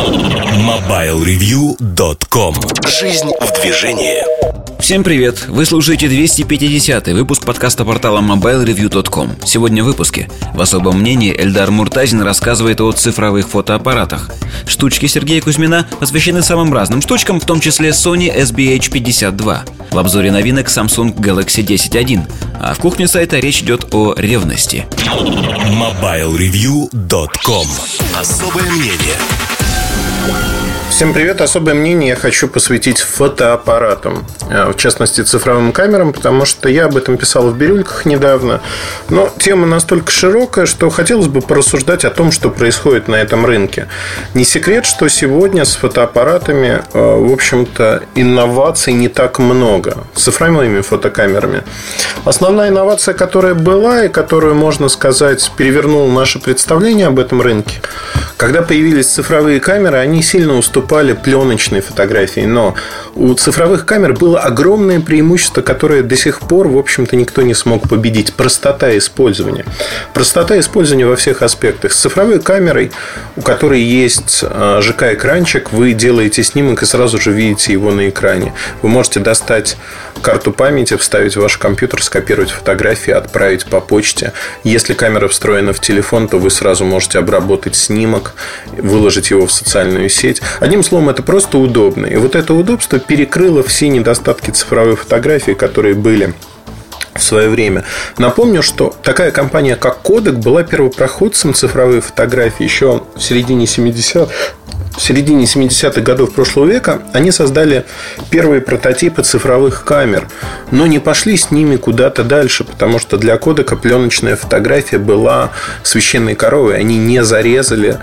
MobileReview.com Жизнь в движении. Всем привет! Вы слушаете 250 выпуск подкаста портала MobileReview.com Сегодня в выпуске. В особом мнении Эльдар Муртазин рассказывает о цифровых фотоаппаратах. Штучки Сергея Кузьмина посвящены самым разным штучкам, в том числе Sony SBH52 В обзоре новинок Samsung Galaxy 10.1 А в кухне сайта речь идет о ревности. MobileReview.com Особое мнение Wow. Всем привет! Особое мнение я хочу посвятить фотоаппаратам, э, в частности цифровым камерам, потому что я об этом писал в «Бирюльках» недавно. Но тема настолько широкая, что хотелось бы порассуждать о том, что происходит на этом рынке. Не секрет, что сегодня с фотоаппаратами, э, в общем-то, инноваций не так много. С цифровыми фотокамерами. Основная инновация, которая была и которую, можно сказать, перевернула наше представление об этом рынке, когда появились цифровые камеры, они сильно уступали пленочной фотографии. Но у цифровых камер было огромное преимущество, которое до сих пор, в общем-то, никто не смог победить. Простота использования. Простота использования во всех аспектах. С цифровой камерой, у которой есть а, ЖК-экранчик, вы делаете снимок и сразу же видите его на экране. Вы можете достать карту памяти, вставить в ваш компьютер, скопировать фотографии, отправить по почте. Если камера встроена в телефон, то вы сразу можете обработать снимок, выложить его в социальную сеть. Одним словом, это просто удобно. И вот это удобство перекрыло все недостатки цифровой фотографии, которые были в свое время. Напомню, что такая компания, как Kodak, была первопроходцем цифровой фотографии еще в середине 70-х в середине 70-х годов прошлого века они создали первые прототипы цифровых камер, но не пошли с ними куда-то дальше, потому что для кодека пленочная фотография была священной коровой. Они не зарезали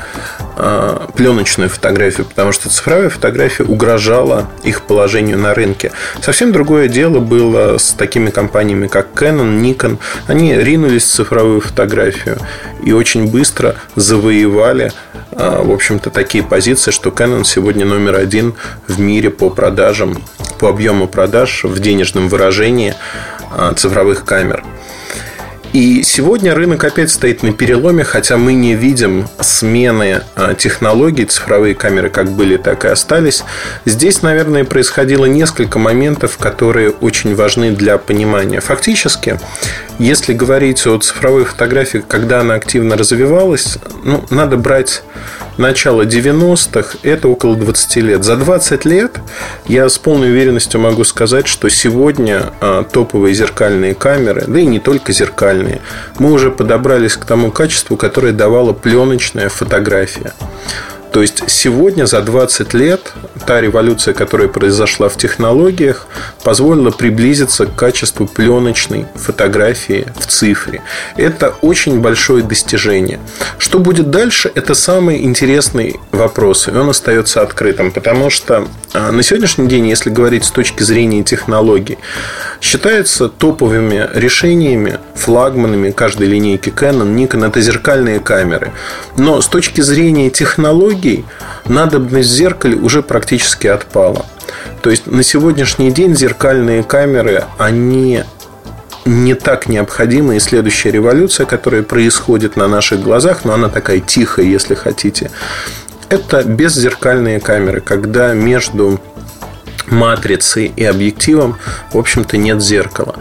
пленочную фотографию, потому что цифровая фотография угрожала их положению на рынке. Совсем другое дело было с такими компаниями, как Canon, Nikon. Они ринулись в цифровую фотографию и очень быстро завоевали, э, в общем-то, такие позиции, что Canon сегодня номер один в мире по продажам, по объему продаж в денежном выражении а, цифровых камер. И сегодня рынок опять стоит на переломе, хотя мы не видим смены а, технологий, цифровые камеры как были, так и остались. Здесь, наверное, происходило несколько моментов, которые очень важны для понимания. Фактически, если говорить о цифровой фотографии, когда она активно развивалась, ну, надо брать начало 90-х, это около 20 лет. За 20 лет я с полной уверенностью могу сказать, что сегодня а, топовые зеркальные камеры, да и не только зеркальные, мы уже подобрались к тому качеству, которое давала пленочная фотография. То есть сегодня за 20 лет та революция, которая произошла в технологиях, позволила приблизиться к качеству пленочной фотографии в цифре. Это очень большое достижение. Что будет дальше, это самый интересный вопрос, и он остается открытым, потому что а, на сегодняшний день, если говорить с точки зрения технологий, считаются топовыми решениями, флагманами каждой линейки Canon, Nikon, это зеркальные камеры. Но с точки зрения технологий, надобность в уже практически отпала. То есть на сегодняшний день зеркальные камеры, они не так необходима и следующая революция, которая происходит на наших глазах, но она такая тихая, если хотите. Это беззеркальные камеры, когда между матрицей и объективом, в общем-то, нет зеркала.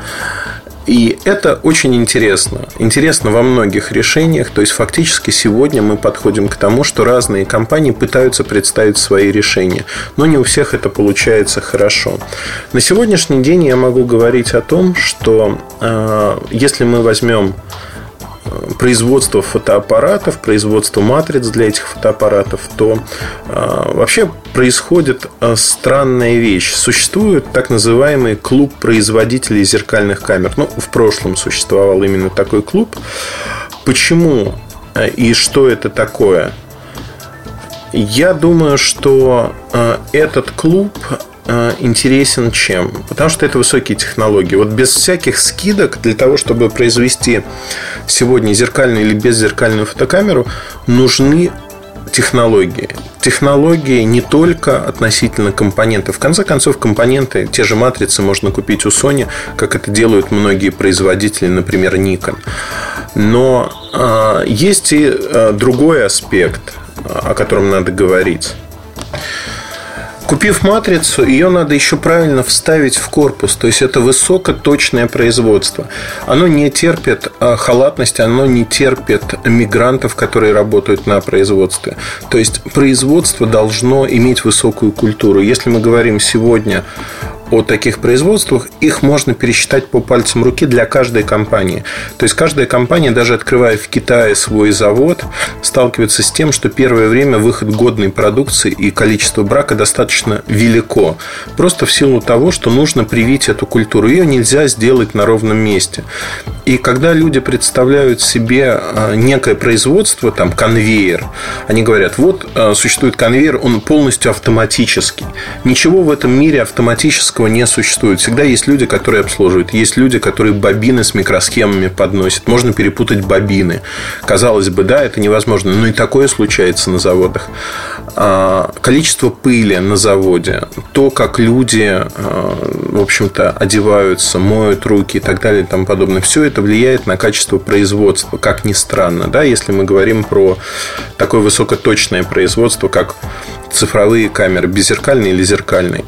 И это очень интересно. Интересно во многих решениях. То есть, фактически сегодня мы подходим к тому, что разные компании пытаются представить свои решения. Но не у всех это получается хорошо. На сегодняшний день я могу говорить о том, что э, если мы возьмем производство фотоаппаратов, производство матриц для этих фотоаппаратов, то э, вообще происходит э, странная вещь. Существует так называемый клуб производителей зеркальных камер. Ну, в прошлом существовал именно такой клуб. Почему э, и что это такое? Я думаю, что этот клуб интересен чем? Потому что это высокие технологии. Вот без всяких скидок для того, чтобы произвести сегодня зеркальную или беззеркальную фотокамеру, нужны технологии. Технологии не только относительно компонентов. В конце концов, компоненты, те же матрицы можно купить у Sony, как это делают многие производители, например, Nikon. Но э, есть и э, другой аспект, о котором надо говорить. Купив матрицу, ее надо еще правильно вставить в корпус. То есть это высокоточное производство. Оно не терпит а, халатности, оно не терпит мигрантов, которые работают на производстве. То есть производство должно иметь высокую культуру. Если мы говорим сегодня о таких производствах, их можно пересчитать по пальцам руки для каждой компании. То есть каждая компания, даже открывая в Китае свой завод, сталкивается с тем, что первое время выход годной продукции и количество брака достаточно велико. Просто в силу того, что нужно привить эту культуру. Ее нельзя сделать на ровном месте. И когда люди представляют себе а, некое производство, там конвейер, они говорят, вот а, существует конвейер, он полностью автоматический. Ничего в этом мире автоматического классического не существует. Всегда есть люди, которые обслуживают. Есть люди, которые бобины с микросхемами подносят. Можно перепутать бобины. Казалось бы, да, это невозможно. Но и такое случается на заводах. А, количество пыли на заводе, то, как люди, а, в общем-то, одеваются, моют руки и так далее и тому подобное, все это влияет на качество производства, как ни странно, да, если мы говорим про такое высокоточное производство, как цифровые камеры, беззеркальные или зеркальные.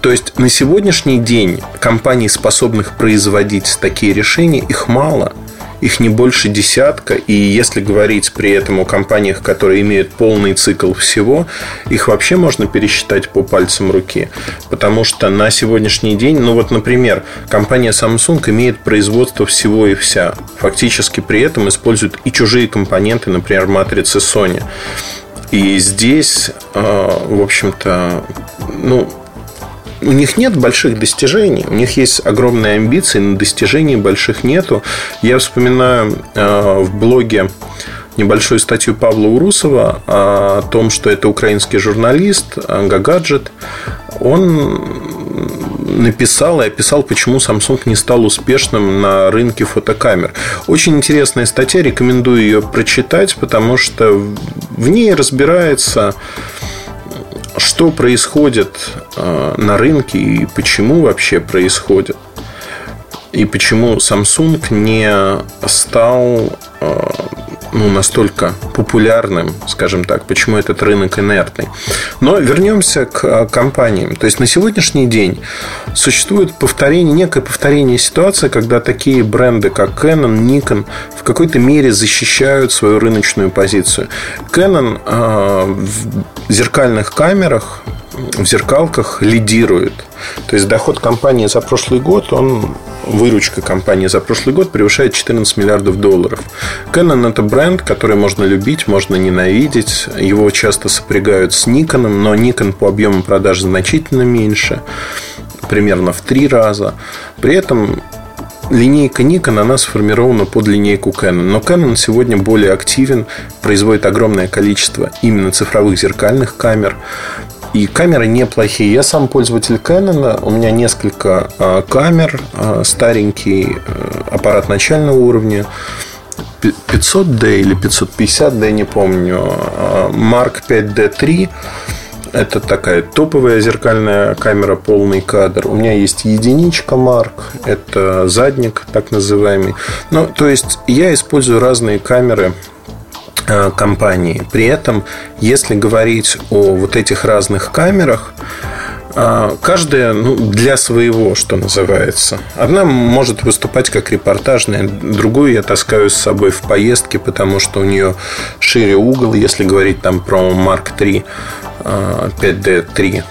То есть на сегодняшний день компаний, способных производить такие решения, их мало. Их не больше десятка. И если говорить при этом о компаниях, которые имеют полный цикл всего, их вообще можно пересчитать по пальцам руки. Потому что на сегодняшний день, ну вот, например, компания Samsung имеет производство всего и вся. Фактически при этом использует и чужие компоненты, например, матрицы Sony. И здесь, а, в общем-то, ну, у них нет больших достижений, у них есть огромные амбиции, но достижений больших нету. Я вспоминаю а, в блоге небольшую статью Павла Урусова о том, что это украинский журналист Гагаджет. Он написал и описал, почему Samsung не стал успешным на рынке фотокамер. Очень интересная статья, рекомендую ее прочитать, потому что в ней разбирается что происходит э, на рынке и почему вообще происходит. И почему Samsung не стал э, ну, настолько популярным, скажем так, почему этот рынок инертный. Но вернемся к а, компаниям. То есть на сегодняшний день существует повторение, некое повторение ситуации, когда такие бренды, как Canon, Nikon в какой-то мере защищают свою рыночную позицию. Canon э, в зеркальных камерах в зеркалках лидирует. То есть доход компании за прошлый год, он выручка компании за прошлый год превышает 14 миллиардов долларов. Canon это бренд, который можно любить, можно ненавидеть. Его часто сопрягают с Nikon, но Nikon по объему продаж значительно меньше, примерно в три раза. При этом линейка Nikon, она сформирована под линейку Canon. Но Canon сегодня более активен, производит огромное количество именно цифровых зеркальных камер. И камеры неплохие. Я сам пользователь Canon. У меня несколько а, камер. А, старенький э, аппарат начального уровня. 500D или 550D, не помню. А, Mark 5D3. Это такая топовая зеркальная камера, полный кадр. У меня есть единичка Mark, это задник так называемый. Ну, то есть я использую разные камеры компании. При этом, если говорить о вот этих разных камерах, э, Каждая ну, для своего, что называется. Одна может выступать как репортажная, другую я таскаю с собой в поездке, потому что у нее шире угол, если говорить там про Mark 3, 5D3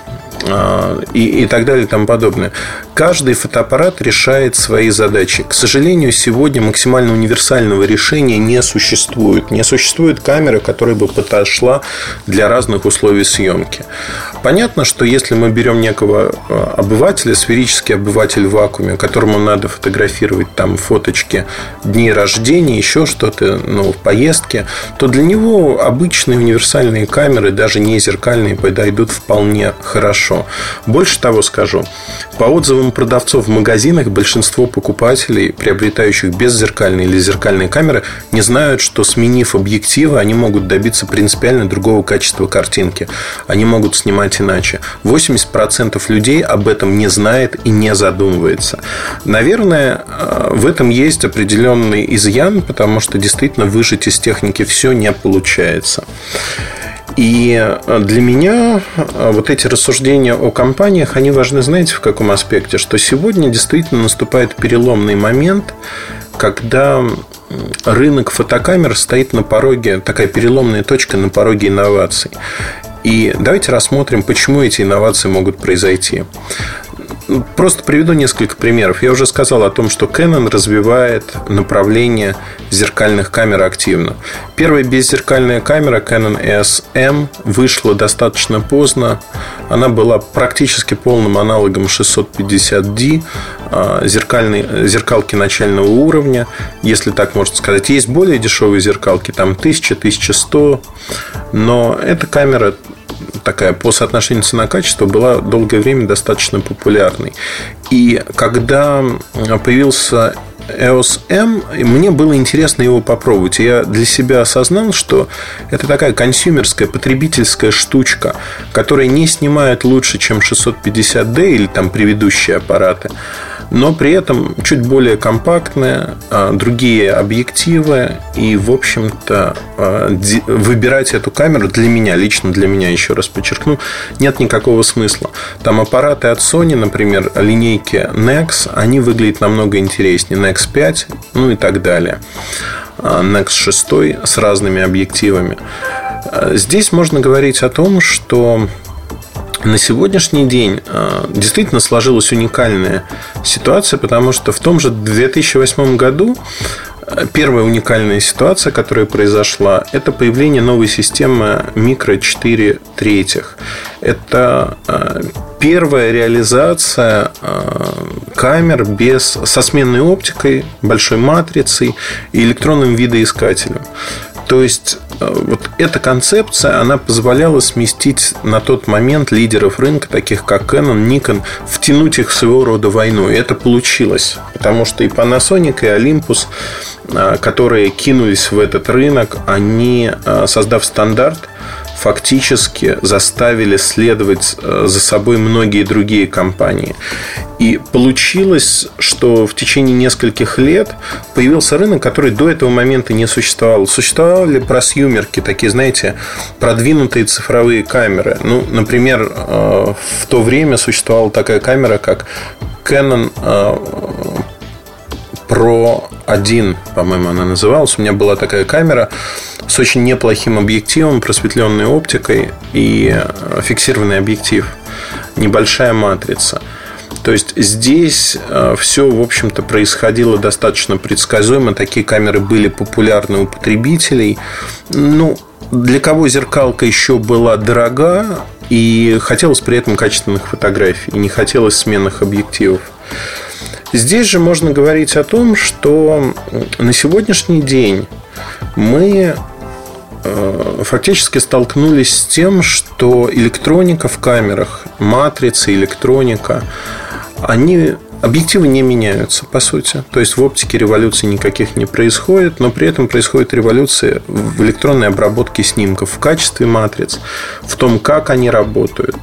и, и так далее и тому подобное. Каждый фотоаппарат решает свои задачи. К сожалению, сегодня максимально универсального решения не существует. Не существует камеры, которая бы подошла для разных условий съемки. Понятно, что если мы берем некого э, обывателя, сферический обыватель в вакууме, которому надо фотографировать там фоточки дней рождения, еще что-то, ну, в поездке, то для него обычные универсальные камеры, даже не зеркальные, подойдут вполне хорошо. Больше того скажу, по отзывам отзывам продавцов в магазинах большинство покупателей, приобретающих беззеркальные или зеркальные камеры, не знают, что сменив объективы, они могут добиться принципиально другого качества картинки. Они могут снимать иначе. 80% людей об этом не знает и не задумывается. Наверное, э, в этом есть определенный изъян, потому что действительно выжить из техники все не получается. И для меня вот эти рассуждения о компаниях, они важны, знаете, в каком аспекте? Что сегодня действительно наступает переломный момент, когда рынок фотокамер стоит на пороге, такая переломная точка на пороге инноваций. И давайте рассмотрим, почему эти инновации могут произойти. Просто приведу несколько примеров. Я уже сказал о том, что Canon развивает направление зеркальных камер активно. Первая беззеркальная камера Canon EOS M вышла достаточно поздно. Она была практически полным аналогом 650D, а, зеркальной, зеркалки начального уровня, если так можно сказать. Есть более дешевые зеркалки, там 1000, 1100, но эта камера такая по соотношению цена-качество была долгое время достаточно популярной. И когда появился EOS M, мне было интересно его попробовать. Я для себя осознал, что это такая консюмерская, потребительская штучка, которая не снимает лучше, чем 650D или там предыдущие аппараты но при этом чуть более компактная, а, другие объективы и, в общем-то, а, выбирать эту камеру для меня, лично для меня, еще раз подчеркну, нет никакого смысла. Там аппараты от Sony, например, линейки Nex, они выглядят намного интереснее. Nex 5, ну и так далее. А, Nex 6 с разными объективами. Здесь можно говорить о том, что на сегодняшний день а, действительно сложилась уникальная ситуация, потому что в том же 2008 году а, Первая уникальная ситуация, которая произошла, это появление новой системы микро 4 третьих. Это а, первая реализация камер без, со сменной оптикой, большой матрицей и электронным видоискателем. То есть э, вот эта концепция, она позволяла сместить на тот момент лидеров рынка, таких как Canon, Nikon, втянуть их в своего рода войну. И это получилось. Потому что и Panasonic, и Olympus, э, которые кинулись в этот рынок, они, э, создав стандарт, фактически заставили следовать э, за собой многие другие компании. И получилось, что в течение нескольких лет появился рынок, который до этого момента не существовал. Существовали просъюмерки, такие, знаете, продвинутые цифровые камеры. Ну, например, э, в то время существовала такая камера, как Canon э, Pro 1, по-моему, она называлась. У меня была такая камера с очень неплохим объективом, просветленной оптикой и э, фиксированный объектив. Небольшая матрица. То есть здесь э, все, в общем-то, происходило достаточно предсказуемо. Такие камеры были популярны у потребителей. Ну, для кого зеркалка еще была дорога, и хотелось при этом качественных фотографий, и не хотелось сменных объективов. Здесь же можно говорить о том, что на сегодняшний день мы э, фактически столкнулись с тем, что электроника в камерах, матрицы, электроника, они Объективы не меняются, по сути. То есть в оптике революции никаких не происходит, но при этом происходит революция в электронной обработке снимков, в качестве матриц, в том, как они работают.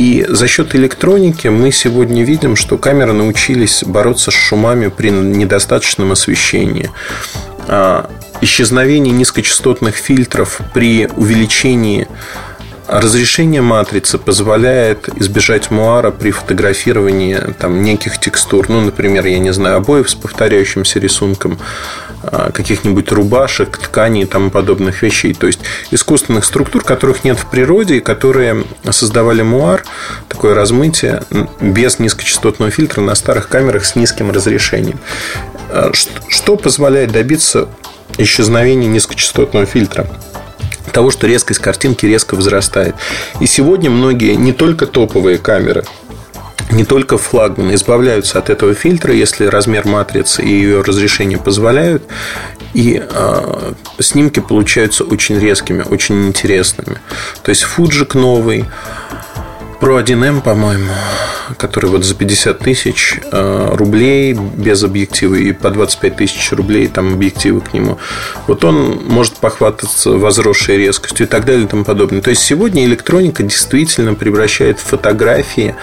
И за счет электроники мы сегодня видим, что камеры научились бороться с шумами при недостаточном освещении. А, исчезновение низкочастотных фильтров при увеличении Разрешение матрицы позволяет избежать муара при фотографировании там, неких текстур. Ну, например, я не знаю, обоев с повторяющимся рисунком, каких-нибудь рубашек, тканей и тому подобных вещей. То есть искусственных структур, которых нет в природе, и которые создавали муар, такое размытие без низкочастотного фильтра на старых камерах с низким разрешением. А, что позволяет добиться исчезновения низкочастотного фильтра? того, что резкость картинки резко возрастает. И сегодня многие, не только топовые камеры, не только флагманы избавляются от этого фильтра, если размер матрицы и ее разрешение позволяют, и э, снимки получаются очень резкими, очень интересными. То есть Фуджик новый, Pro 1M, по-моему, который вот за 50 тысяч э, рублей без объектива и по 25 тысяч рублей там объективы к нему. Вот он может похвататься возросшей резкостью и так далее и тому подобное. То есть сегодня электроника действительно превращает фотографии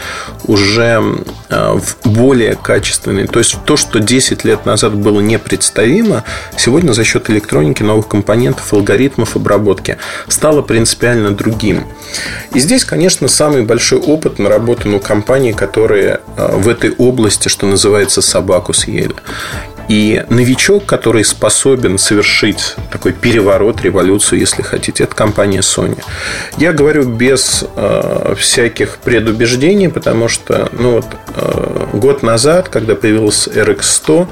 уже э, в более качественные. То есть то, что 10 лет назад было непредставимо, сегодня за счет электроники, новых компонентов, алгоритмов обработки стало принципиально другим. И здесь, конечно, самый большой опыт наработан у компаний, которые э, в этой области, что называется, собаку съели. И новичок, который способен совершить такой переворот, революцию, если хотите, это компания Sony. Я говорю без э, всяких предубеждений, потому что ну вот, э, год назад, когда появился RX100,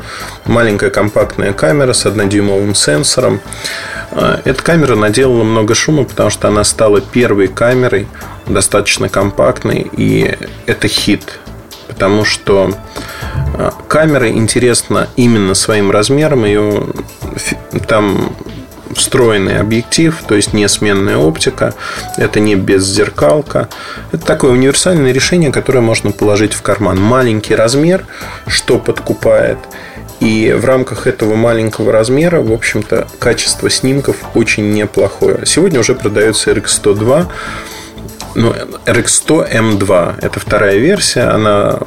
маленькая компактная камера с однодюймовым сенсором, э, эта камера наделала много шума, потому что она стала первой камерой, достаточно компактной, и это хит потому что а, камера интересна именно своим размером. Ее там встроенный объектив, то есть не сменная оптика, это не беззеркалка. Это такое универсальное решение, которое можно положить в карман. Маленький размер, что подкупает. И в рамках этого маленького размера, в общем-то, качество снимков очень неплохое. Сегодня уже продается RX102 ну, RX100 M2 – это вторая версия, она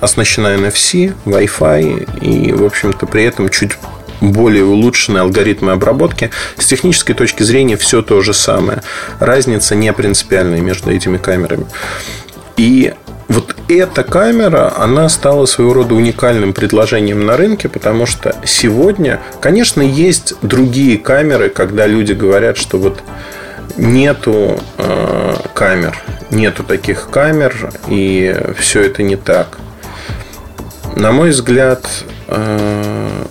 оснащена NFC, Wi-Fi и, в общем-то, при этом чуть более улучшенные алгоритмы обработки. С технической точки зрения все то же самое. Разница не принципиальная между этими камерами. И вот эта камера, она стала своего рода уникальным предложением на рынке, потому что сегодня, конечно, есть другие камеры, когда люди говорят, что вот нету э, камер, нету таких камер, и все это не так. На мой взгляд, э,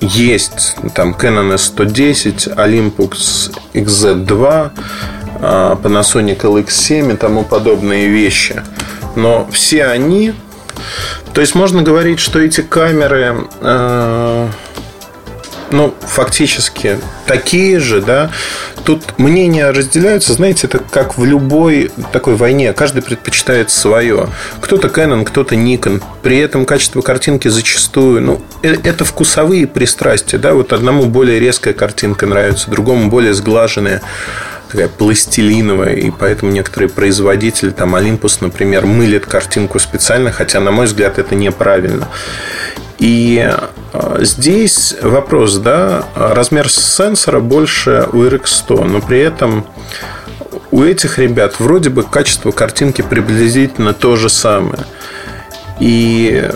есть там Canon S110, Olympus XZ2, э, Panasonic LX7 и тому подобные вещи. Но все они... То есть можно говорить, что эти камеры э, ну, фактически такие же, да. Тут мнения разделяются, знаете, это как в любой такой войне. Каждый предпочитает свое. Кто-то Canon, кто-то Nikon. При этом качество картинки зачастую, ну, э, это вкусовые пристрастия, да. Вот одному более резкая картинка нравится, другому более сглаженная такая пластилиновая, и поэтому некоторые производители, там Olympus, например, мылят картинку специально, хотя, на мой взгляд, это неправильно. И а, здесь вопрос, да, размер сенсора больше у RX100, но при этом у этих ребят вроде бы качество картинки приблизительно то же самое. И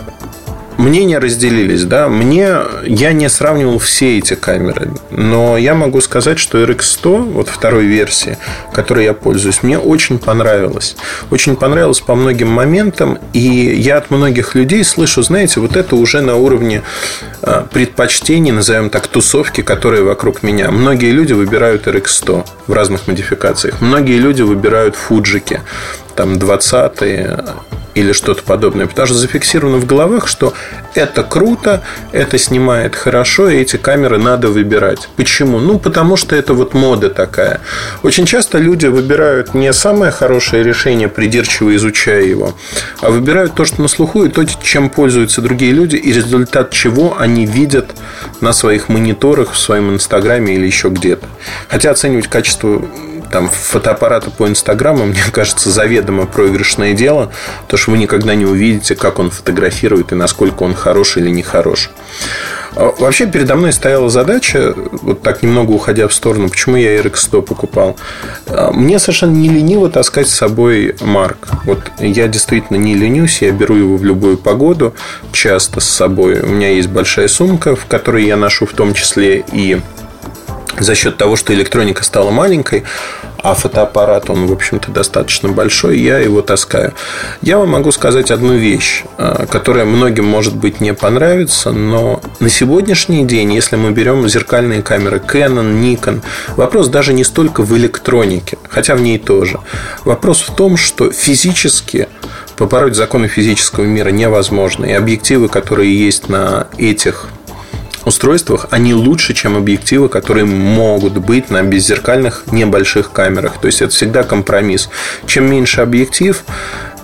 мнения разделились, да. Мне я не сравнивал все эти камеры, но я могу сказать, что RX100, вот второй версии, которой я пользуюсь, мне очень понравилось. Очень понравилось по многим моментам, и я от многих людей слышу, знаете, вот это уже на уровне а, предпочтений, назовем так, тусовки, которые вокруг меня. Многие люди выбирают RX100 в разных модификациях. Многие люди выбирают фуджики там 20 или что-то подобное. Потому что зафиксировано в головах, что это круто, это снимает хорошо, и эти камеры надо выбирать. Почему? Ну, потому что это вот мода такая. Очень часто люди выбирают не самое хорошее решение, придирчиво изучая его, а выбирают то, что на слуху, и то, чем пользуются другие люди, и результат чего они видят на своих мониторах, в своем инстаграме или еще где-то. Хотя оценивать качество там фотоаппарата по Инстаграму, мне кажется, заведомо проигрышное дело, то что вы никогда не увидите, как он фотографирует и насколько он хорош или не хорош. А, вообще передо мной стояла задача, вот так немного уходя в сторону, почему я RX100 покупал. А, мне совершенно не лениво таскать с собой Марк. Вот я действительно не ленюсь, я беру его в любую погоду, часто с собой. У меня есть большая сумка, в которой я ношу в том числе и за счет того, что электроника стала маленькой, а фотоаппарат, он, в общем-то, достаточно большой, я его таскаю. Я вам могу сказать одну вещь, э, которая многим, может быть, не понравится, но на сегодняшний день, если мы берем зеркальные камеры Canon, Nikon, вопрос даже не столько в электронике, хотя в ней тоже. Вопрос в том, что физически побороть законы физического мира невозможно. И объективы, которые есть на этих устройствах, они лучше, чем объективы, которые могут быть на беззеркальных небольших камерах. То есть это всегда компромисс. Чем меньше объектив,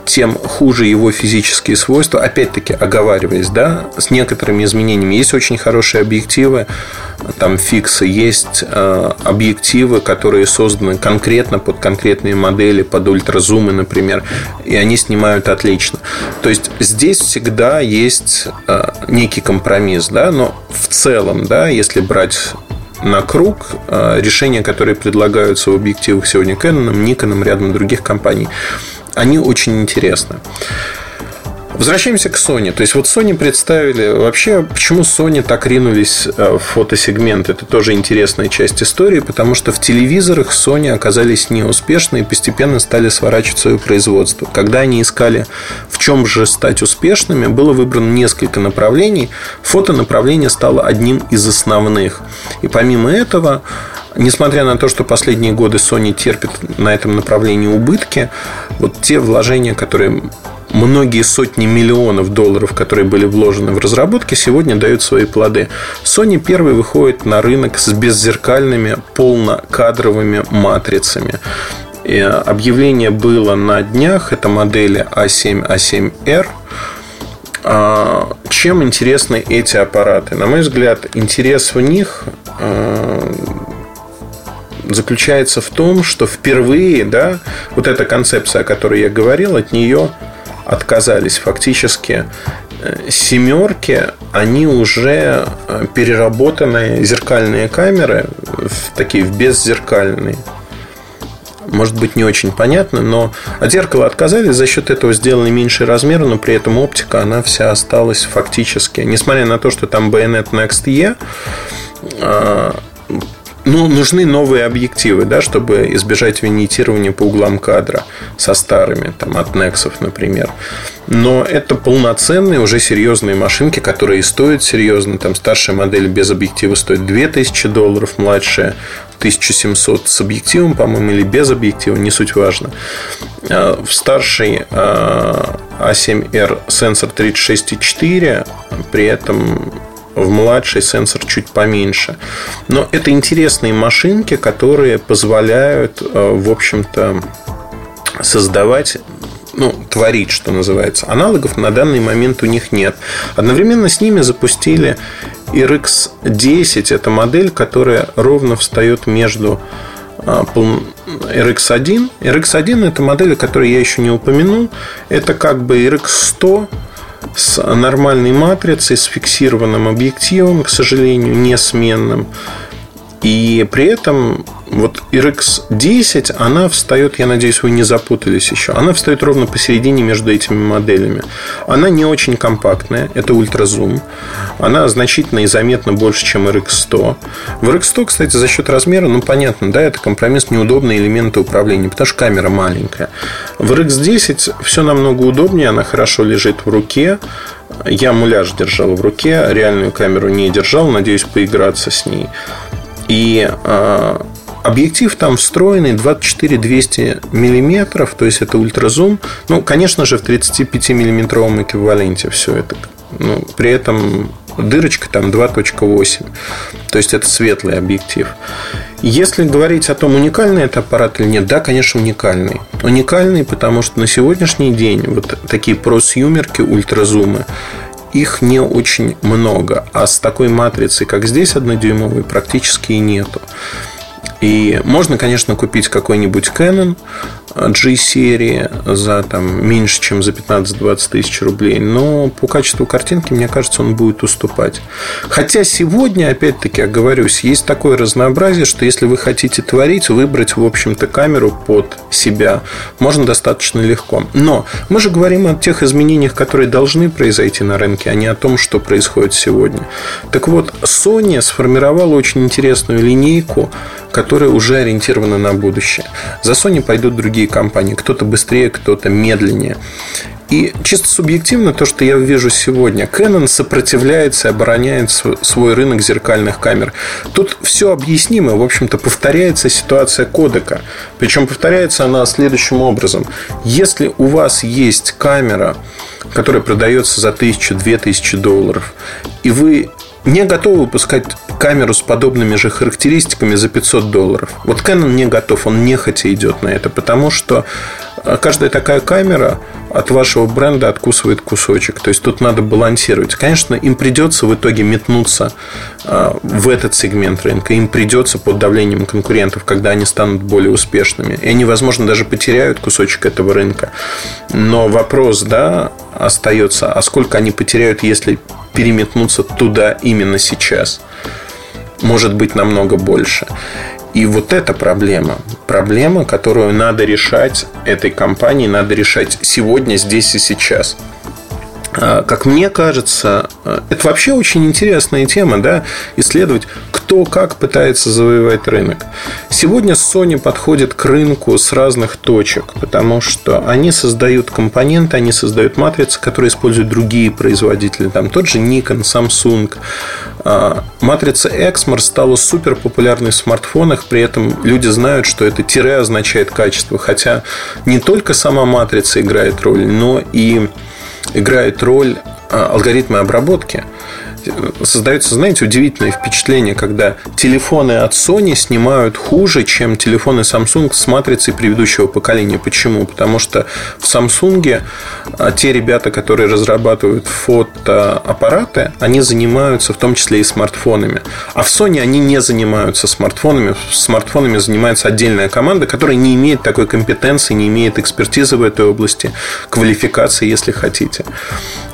тем хуже его физические свойства. Опять-таки, оговариваясь, да, с некоторыми изменениями. Есть очень хорошие объективы, там фиксы, есть э, объективы, которые созданы конкретно под конкретные модели, под ультразумы, например, и они снимают отлично. То есть здесь всегда есть э, некий компромисс, да, но в целом, да, если брать на круг э, решения, которые предлагаются в объективах сегодня Canon, Nikon, рядом других компаний, они очень интересны. Возвращаемся к Sony. То есть, вот Sony представили... Вообще, почему Sony так ринулись э, в фотосегмент? Это тоже интересная часть истории, потому что в телевизорах Sony оказались неуспешны и постепенно стали сворачивать свое производство. Когда они искали, в чем же стать успешными, было выбрано несколько направлений. Фотонаправление стало одним из основных. И помимо этого, несмотря на то, что последние годы Sony терпит на этом направлении убытки, вот те вложения, которые многие сотни миллионов долларов, которые были вложены в разработки, сегодня дают свои плоды. Sony первый выходит на рынок с беззеркальными полнокадровыми матрицами. И объявление было на днях. Это модели A7, а A7R. А, чем интересны эти аппараты? На мой взгляд, интерес в них а, заключается в том, что впервые, да, вот эта концепция, о которой я говорил, от нее отказались. Фактически э, семерки, они уже э, переработанные зеркальные камеры, в такие в беззеркальные. Может быть, не очень понятно, но от зеркала отказались, за счет этого сделали меньший размер, но при этом оптика, она вся осталась фактически. Несмотря на то, что там Bayonet Next E, ну, нужны новые объективы, да, чтобы избежать винитирования по углам кадра со старыми, там, от Nexus, например. Но это полноценные, уже серьезные машинки, которые стоят серьезно. Там старшая модель без объектива стоит 2000 долларов, младшая 1700 с объективом, по-моему, или без объектива, не суть важно. А, в старшей A7R а сенсор 36,4, при этом в младший сенсор чуть поменьше. Но это интересные машинки, которые позволяют, э, в общем-то, создавать ну, творить, что называется. Аналогов на данный момент у них нет. Одновременно с ними запустили RX10. Это модель, которая ровно встает между RX1. Э, RX1 это модель, которую я еще не упомянул. Это как бы RX100 с нормальной матрицей, с фиксированным объективом, к сожалению, несменным. И при этом вот RX10, она встает, я надеюсь, вы не запутались еще, она встает ровно посередине между этими моделями. Она не очень компактная, это ультразум. Она значительно и заметно больше, чем RX100. В RX100, кстати, за счет размера, ну, понятно, да, это компромисс неудобные элементы управления, потому что камера маленькая. В RX10 все намного удобнее, она хорошо лежит в руке, я муляж держал в руке, реальную камеру не держал, надеюсь поиграться с ней. И э, объектив там встроенный 24-200 миллиметров, то есть это ультразум. Ну, конечно же, в 35-миллиметровом эквиваленте все это. Ну, при этом дырочка там 2.8. То есть это светлый объектив. Если говорить о том, уникальный это аппарат или нет, да, конечно, уникальный. Уникальный, потому что на сегодняшний день вот такие просъюмерки, ультразумы, их не очень много. А с такой матрицей, как здесь, однодюймовой, практически и нету. И можно, конечно, купить какой-нибудь Canon G-серии за там, меньше, чем за 15-20 тысяч рублей, но по качеству картинки, мне кажется, он будет уступать. Хотя сегодня, опять-таки, оговорюсь, есть такое разнообразие, что если вы хотите творить, выбрать, в общем-то, камеру под себя можно достаточно легко. Но мы же говорим о тех изменениях, которые должны произойти на рынке, а не о том, что происходит сегодня. Так вот, Sony сформировала очень интересную линейку которые уже ориентированы на будущее. За Sony пойдут другие компании. Кто-то быстрее, кто-то медленнее. И чисто субъективно то, что я вижу сегодня, Canon сопротивляется и обороняет свой рынок зеркальных камер. Тут все объяснимо. В общем-то, повторяется ситуация кодека. Причем повторяется она следующим образом. Если у вас есть камера, которая продается за тысячу-две тысячи долларов, и вы не готовы выпускать камеру с подобными же характеристиками за 500 долларов. Вот Canon не готов, он нехотя идет на это, потому что э, каждая такая камера от вашего бренда откусывает кусочек. То есть тут надо балансировать. Конечно, им придется в итоге метнуться э, в этот сегмент рынка. Им придется под давлением конкурентов, когда они станут более успешными. И они, возможно, даже потеряют кусочек этого рынка. Но вопрос, да, остается, а сколько они потеряют, если переметнуться туда именно сейчас? Может быть, намного больше. И вот эта проблема, проблема, которую надо решать этой компании, надо решать сегодня, здесь и сейчас. А, как мне кажется, а, это вообще очень интересная тема, да, исследовать, кто как пытается завоевать рынок. Сегодня Sony подходит к рынку с разных точек, потому что они создают компоненты, они создают матрицы, которые используют другие производители. Там тот же Nikon, Samsung. А, матрица Exmor стала супер популярной в смартфонах, при этом люди знают, что это тире означает качество. Хотя не только сама матрица играет роль, но и играет роль а, алгоритмы обработки создается, знаете, удивительное впечатление, когда телефоны от Sony снимают хуже, чем телефоны Samsung с матрицей предыдущего поколения. Почему? Потому что в Samsung а, те ребята, которые разрабатывают фотоаппараты, они занимаются в том числе и смартфонами. А в Sony они не занимаются смартфонами. Смартфонами занимается отдельная команда, которая не имеет такой компетенции, не имеет экспертизы в этой области, квалификации, если хотите.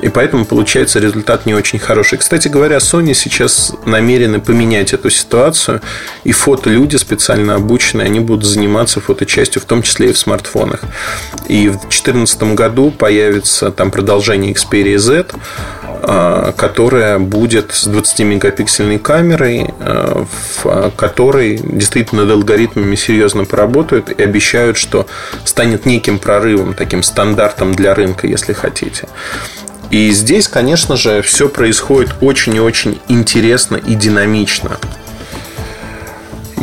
И поэтому получается результат не очень хороший. Кстати, кстати говоря, Sony сейчас намерены поменять эту ситуацию, и фотолюди специально обученные, они будут заниматься фоточастью, в том числе и в смартфонах. И в 2014 году появится там продолжение Xperia Z, а, которая будет с 20-мегапиксельной камерой, а, в которой действительно над алгоритмами серьезно поработают и обещают, что станет неким прорывом, таким стандартом для рынка, если хотите. И здесь, конечно же, все происходит очень и очень интересно и динамично.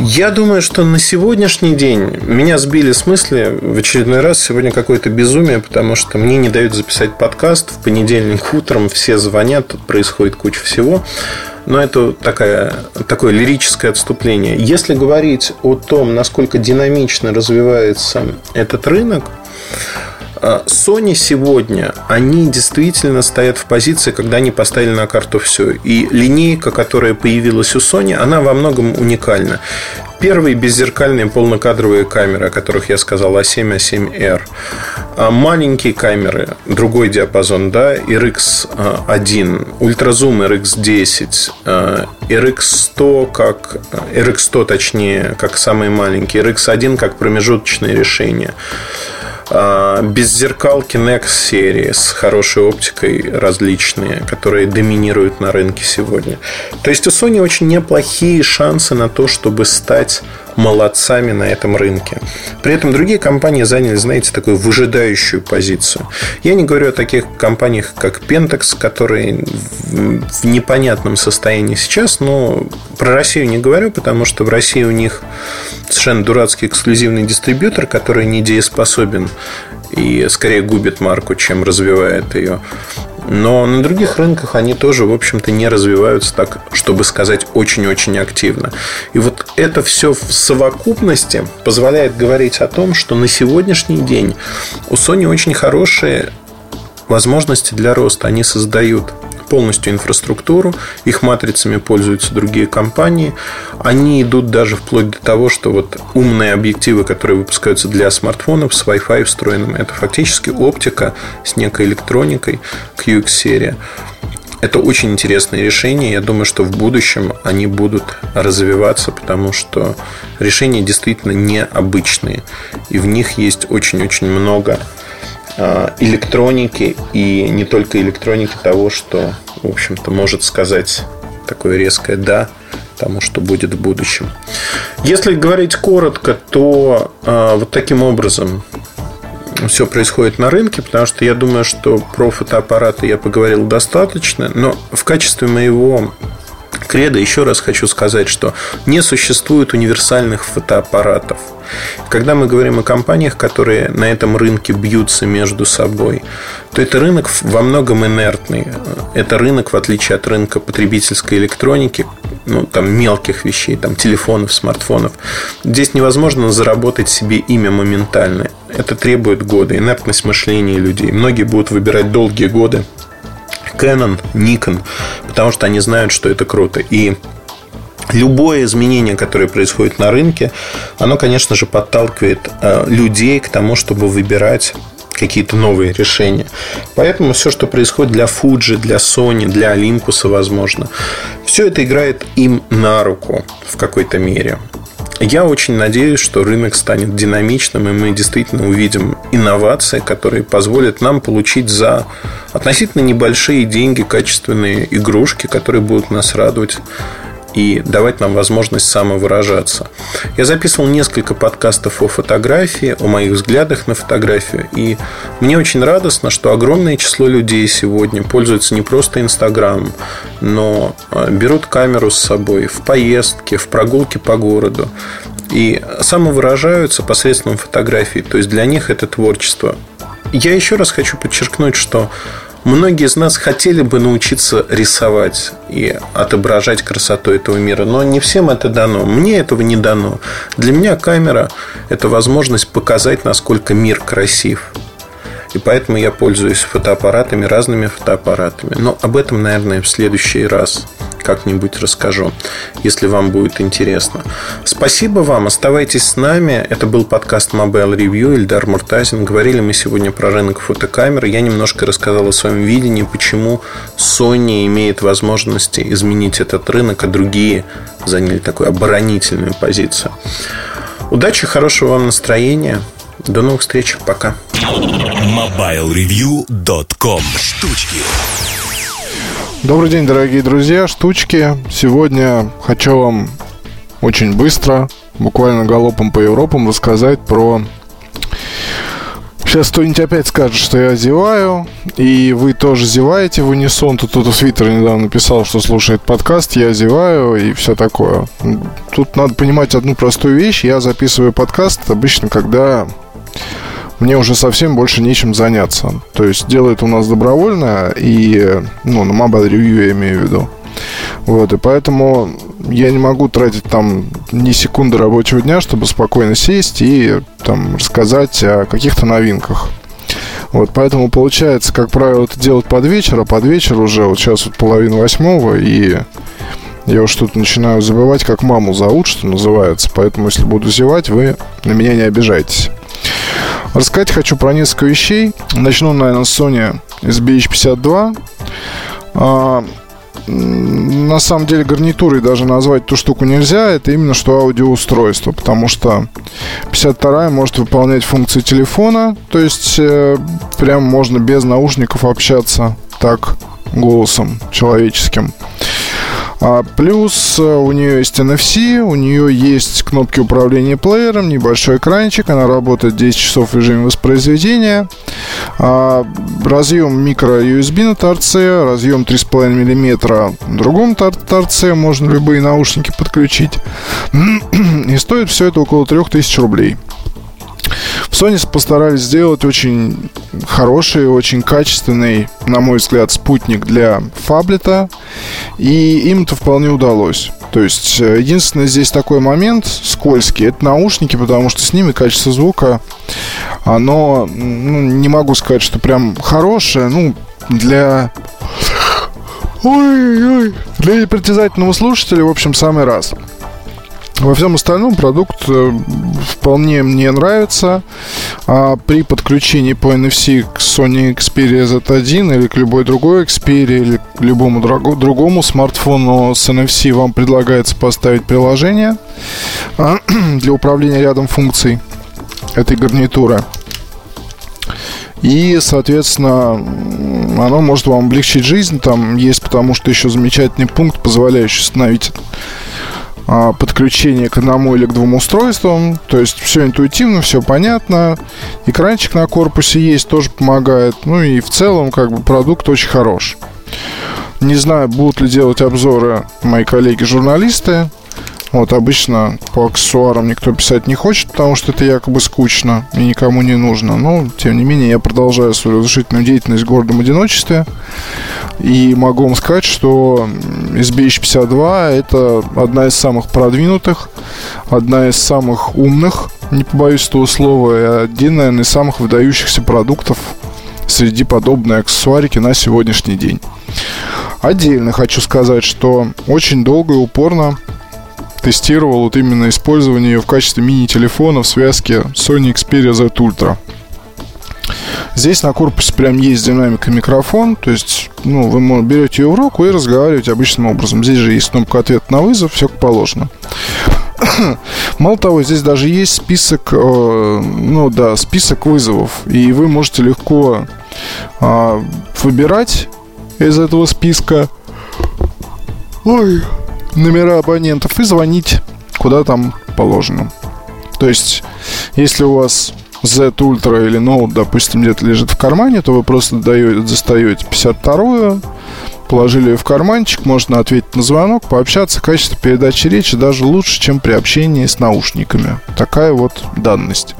Я думаю, что на сегодняшний день меня сбили с мысли в очередной раз сегодня какое-то безумие, потому что мне не дают записать подкаст. В понедельник утром все звонят, тут происходит куча всего. Но это такая, такое лирическое отступление. Если говорить о том, насколько динамично развивается этот рынок, Sony сегодня, они действительно стоят в позиции, когда они поставили на карту все. И линейка, которая появилась у Sony, она во многом уникальна. Первые беззеркальные полнокадровые камеры, о которых я сказал, A7, A7R. А маленькие камеры, другой диапазон, да, RX1, ультразум RX10, RX100 как RX100 точнее, как самый маленький, RX1 как промежуточное решение. А, беззеркалки Nex серии с хорошей оптикой различные, которые доминируют на рынке сегодня. То есть у Sony очень неплохие шансы на то, чтобы стать молодцами на этом рынке. При этом другие компании заняли, знаете, такую выжидающую позицию. Я не говорю о таких компаниях, как Pentax, которые в непонятном состоянии сейчас, но про Россию не говорю, потому что в России у них совершенно дурацкий эксклюзивный дистрибьютор, который недееспособен и скорее губит марку, чем развивает ее. Но на других рынках они тоже, в общем-то, не развиваются так, чтобы сказать, очень-очень активно. И вот это все в совокупности позволяет говорить о том, что на сегодняшний день у Sony очень хорошие возможности для роста. Они создают полностью инфраструктуру, их матрицами пользуются другие компании. Они идут даже вплоть до того, что вот умные объективы, которые выпускаются для смартфонов с Wi-Fi встроенным, это фактически оптика с некой электроникой QX-серия. Это очень интересные решения. Я думаю, что в будущем они будут развиваться, потому что решения действительно необычные. И в них есть очень-очень много электроники и не только электроники того, что, в общем-то, может сказать такое резкое «да» тому, что будет в будущем. Если говорить коротко, то э, вот таким образом все происходит на рынке, потому что я думаю, что про фотоаппараты я поговорил достаточно, но в качестве моего кредо, еще раз хочу сказать, что не существует универсальных фотоаппаратов. Когда мы говорим о компаниях, которые на этом рынке бьются между собой, то это рынок во многом инертный. Это рынок, в отличие от рынка потребительской электроники, ну, там, мелких вещей, там, телефонов, смартфонов. Здесь невозможно заработать себе имя моментально. Это требует года, инертность мышления людей. Многие будут выбирать долгие годы Canon, Nikon, потому что они знают, что это круто. И любое изменение, которое происходит на рынке, оно, конечно же, подталкивает э, людей к тому, чтобы выбирать какие-то новые решения. Поэтому все, что происходит для Fuji, для Sony, для Olympus, возможно, все это играет им на руку в какой-то мере. Я очень надеюсь, что рынок станет динамичным, и мы действительно увидим инновации, которые позволят нам получить за относительно небольшие деньги качественные игрушки, которые будут нас радовать и давать нам возможность самовыражаться. Я записывал несколько подкастов о фотографии, о моих взглядах на фотографию, и мне очень радостно, что огромное число людей сегодня пользуются не просто Инстаграмом, но а, берут камеру с собой в поездке, в прогулке по городу и самовыражаются посредством фотографий. То есть для них это творчество. Я еще раз хочу подчеркнуть, что Многие из нас хотели бы научиться рисовать и отображать красоту этого мира, но не всем это дано. Мне этого не дано. Для меня камера – это возможность показать, насколько мир красив. И поэтому я пользуюсь фотоаппаратами, разными фотоаппаратами. Но об этом, наверное, в следующий раз как-нибудь расскажу, если вам будет интересно. Спасибо вам, оставайтесь с нами. Это был подкаст Mobile Review, Ильдар Муртазин. Говорили мы сегодня про рынок фотокамер. Я немножко рассказал о своем видении, почему Sony имеет возможности изменить этот рынок, а другие заняли такую оборонительную позицию. Удачи, хорошего вам настроения. До новых встреч. Пока. MobileReview.com Штучки Добрый день, дорогие друзья, штучки. Сегодня хочу вам очень быстро, буквально галопом по Европам, рассказать про... Сейчас кто-нибудь опять скажет, что я зеваю, и вы тоже зеваете в унисон. Тут кто-то в Твиттере недавно написал, что слушает подкаст, я зеваю и все такое. Тут надо понимать одну простую вещь. Я записываю подкаст обычно, когда мне уже совсем больше нечем заняться. То есть делает у нас добровольно и, ну, на Mobile Review я имею в виду. Вот, и поэтому я не могу тратить там ни секунды рабочего дня, чтобы спокойно сесть и там рассказать о каких-то новинках. Вот, поэтому получается, как правило, это делать под вечер, а под вечер уже вот сейчас вот половина восьмого, и я уж тут начинаю забывать, как маму зовут, что называется. Поэтому, если буду зевать, вы на меня не обижайтесь. Рассказать хочу про несколько вещей. Начну, наверное, с Sony SBH52. А, на самом деле гарнитурой даже назвать эту штуку нельзя. Это именно что аудиоустройство, потому что 52 может выполнять функции телефона, то есть э, прям можно без наушников общаться так голосом человеческим. А плюс э, у нее есть NFC, у нее есть кнопки управления плеером, небольшой экранчик, она работает 10 часов в режиме воспроизведения. А, разъем микро USB на торце, разъем 3,5 мм на другом торце, можно любые наушники подключить. И стоит все это около 3000 рублей. В Sony постарались сделать очень хороший, очень качественный, на мой взгляд, спутник для фаблета. И им это вполне удалось. То есть, э, единственный здесь такой момент скользкий, это наушники, потому что с ними качество звука, оно, ну, не могу сказать, что прям хорошее, ну, для... Ой-ой, для непритязательного слушателя, в общем, самый раз. Во всем остальном продукт э, вполне мне нравится. А при подключении по NFC к Sony Xperia Z1 или к любой другой Xperia или к любому другому смартфону с NFC вам предлагается поставить приложение а, для управления рядом функций этой гарнитуры. И, соответственно, оно может вам облегчить жизнь. Там есть потому что еще замечательный пункт, позволяющий установить подключение к одному или к двум устройствам. То есть все интуитивно, все понятно. Экранчик на корпусе есть, тоже помогает. Ну и в целом как бы продукт очень хорош. Не знаю, будут ли делать обзоры мои коллеги-журналисты. Вот обычно по аксессуарам никто писать не хочет, потому что это якобы скучно и никому не нужно. Но, тем не менее, я продолжаю свою разрушительную деятельность в гордом одиночестве. И могу вам сказать, что SBH52 это одна из самых продвинутых, одна из самых умных, не побоюсь этого слова, и один, наверное, из самых выдающихся продуктов среди подобной аксессуарики на сегодняшний день. Отдельно хочу сказать, что очень долго и упорно тестировал вот именно использование ее в качестве мини-телефона в связке Sony Xperia Z Ultra. Здесь на корпусе прям есть динамика микрофон, то есть, ну, вы берете ее в руку и разговариваете обычным образом. Здесь же есть кнопка ответ на вызов, все как положено. Мало того, здесь даже есть список, э, ну да, список вызовов, и вы можете легко э, выбирать из этого списка. Ой, номера абонентов и звонить куда там положено. То есть, если у вас Z Ultra или Note, допустим, где-то лежит в кармане, то вы просто даете, достаете 52-ю, положили ее в карманчик, можно ответить на звонок, пообщаться. Качество передачи речи даже лучше, чем при общении с наушниками. Такая вот данность.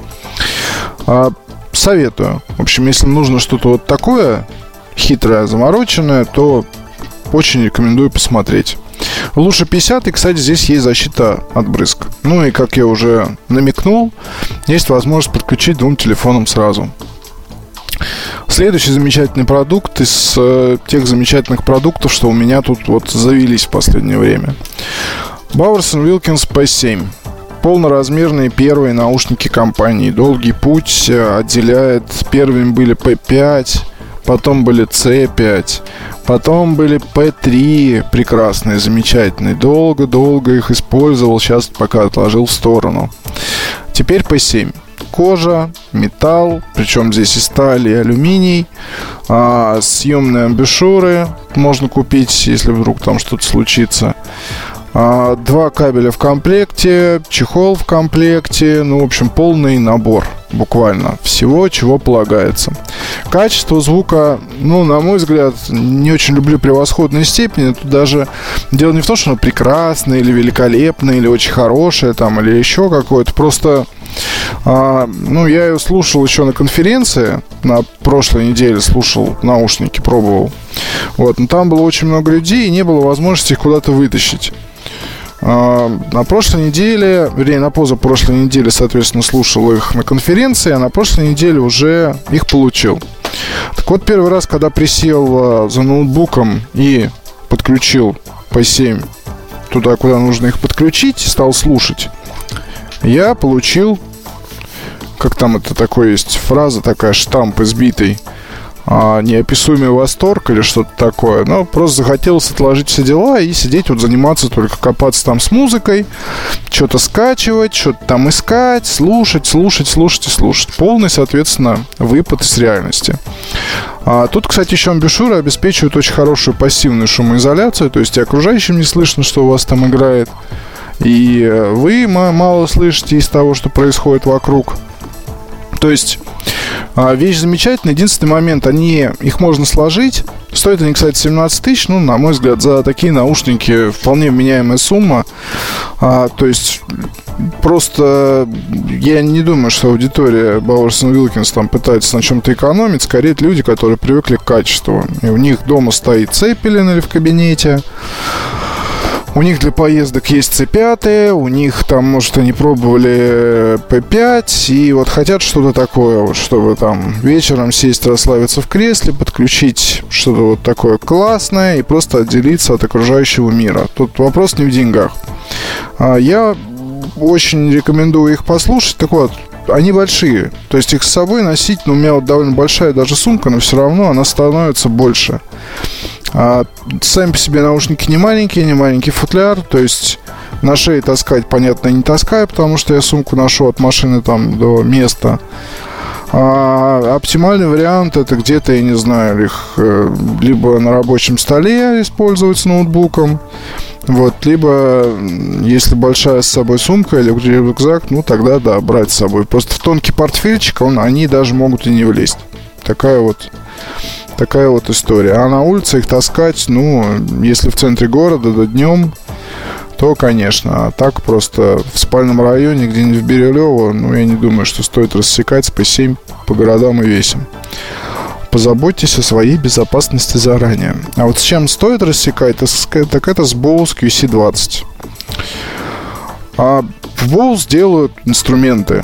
А, советую. В общем, если нужно что-то вот такое, хитрое, замороченное, то очень рекомендую посмотреть. Лучше 50, и, кстати, здесь есть защита от брызг. Ну и, как я уже намекнул, есть возможность подключить двум телефонам сразу. Следующий замечательный продукт из э, тех замечательных продуктов, что у меня тут вот завелись в последнее время. Bowers Wilkins P7 полноразмерные первые наушники компании. Долгий путь э, отделяет. Первыми были P5, потом были C5, потом были P3 прекрасные, замечательные. Долго-долго их использовал, сейчас пока отложил в сторону. Теперь P7 кожа, металл, причем здесь и сталь, и алюминий, а, съемные амбушюры можно купить, если вдруг там что-то случится. А, два кабеля в комплекте, чехол в комплекте, ну, в общем, полный набор буквально всего, чего полагается. Качество звука, ну, на мой взгляд, не очень люблю превосходной степени. Тут даже дело не в том, что оно прекрасное или великолепное, или очень хорошее, там, или еще какое-то. Просто а, ну, я ее слушал еще на конференции. На прошлой неделе слушал наушники, пробовал. Вот, но там было очень много людей, и не было возможности их куда-то вытащить. А, на прошлой неделе, вернее, на позапрошлой неделе, соответственно, слушал их на конференции, а на прошлой неделе уже их получил. Так вот, первый раз, когда присел а, за ноутбуком и подключил P7 туда, куда нужно их подключить, стал слушать, я получил, как там это такое есть фраза такая, штамп избитый, а, неописуемый восторг или что-то такое. Но просто захотелось отложить все дела и сидеть вот заниматься только копаться там с музыкой, что-то скачивать, что-то там искать, слушать, слушать, слушать и слушать. Полный, соответственно, выпад из реальности. А тут, кстати, еще амбушюры обеспечивают очень хорошую пассивную шумоизоляцию, то есть и окружающим не слышно, что у вас там играет. И э, вы мало слышите из того, что происходит вокруг. То есть а, вещь замечательная. Единственный момент, они, их можно сложить. Стоят они, кстати, 17 тысяч. Ну, на мой взгляд, за такие наушники вполне вменяемая сумма. А, то есть просто я не думаю, что аудитория Bowers Wilkins там пытается на чем-то экономить. Скорее, это люди, которые привыкли к качеству. И у них дома стоит цепелин или в кабинете. У них для поездок есть C5, у них там, может, они пробовали P5, и вот хотят что-то такое, чтобы там вечером сесть, расслабиться в кресле, подключить что-то вот такое классное и просто отделиться от окружающего мира. Тут вопрос не в деньгах. А я очень рекомендую их послушать. Так вот, они большие. То есть их с собой носить, ну, у меня вот довольно большая даже сумка, но все равно она становится больше. А сами по себе наушники не маленькие, не маленький футляр, то есть на шее таскать, понятно, не таскаю, потому что я сумку ношу от машины там до места. А оптимальный вариант это где-то, я не знаю, их э, либо на рабочем столе использовать с ноутбуком, вот, либо если большая с собой сумка или рюкзак, ну тогда да, брать с собой. Просто в тонкий портфельчик он, они даже могут и не влезть. Такая вот Такая вот история. А на улице их таскать, ну, если в центре города, да днем, то, конечно. А так просто в спальном районе, где-нибудь в Бирюлево, ну, я не думаю, что стоит рассекать с P7 по городам и весям. Позаботьтесь о своей безопасности заранее. А вот с чем стоит рассекать, так это с Bose QC20. А в Bose делают инструменты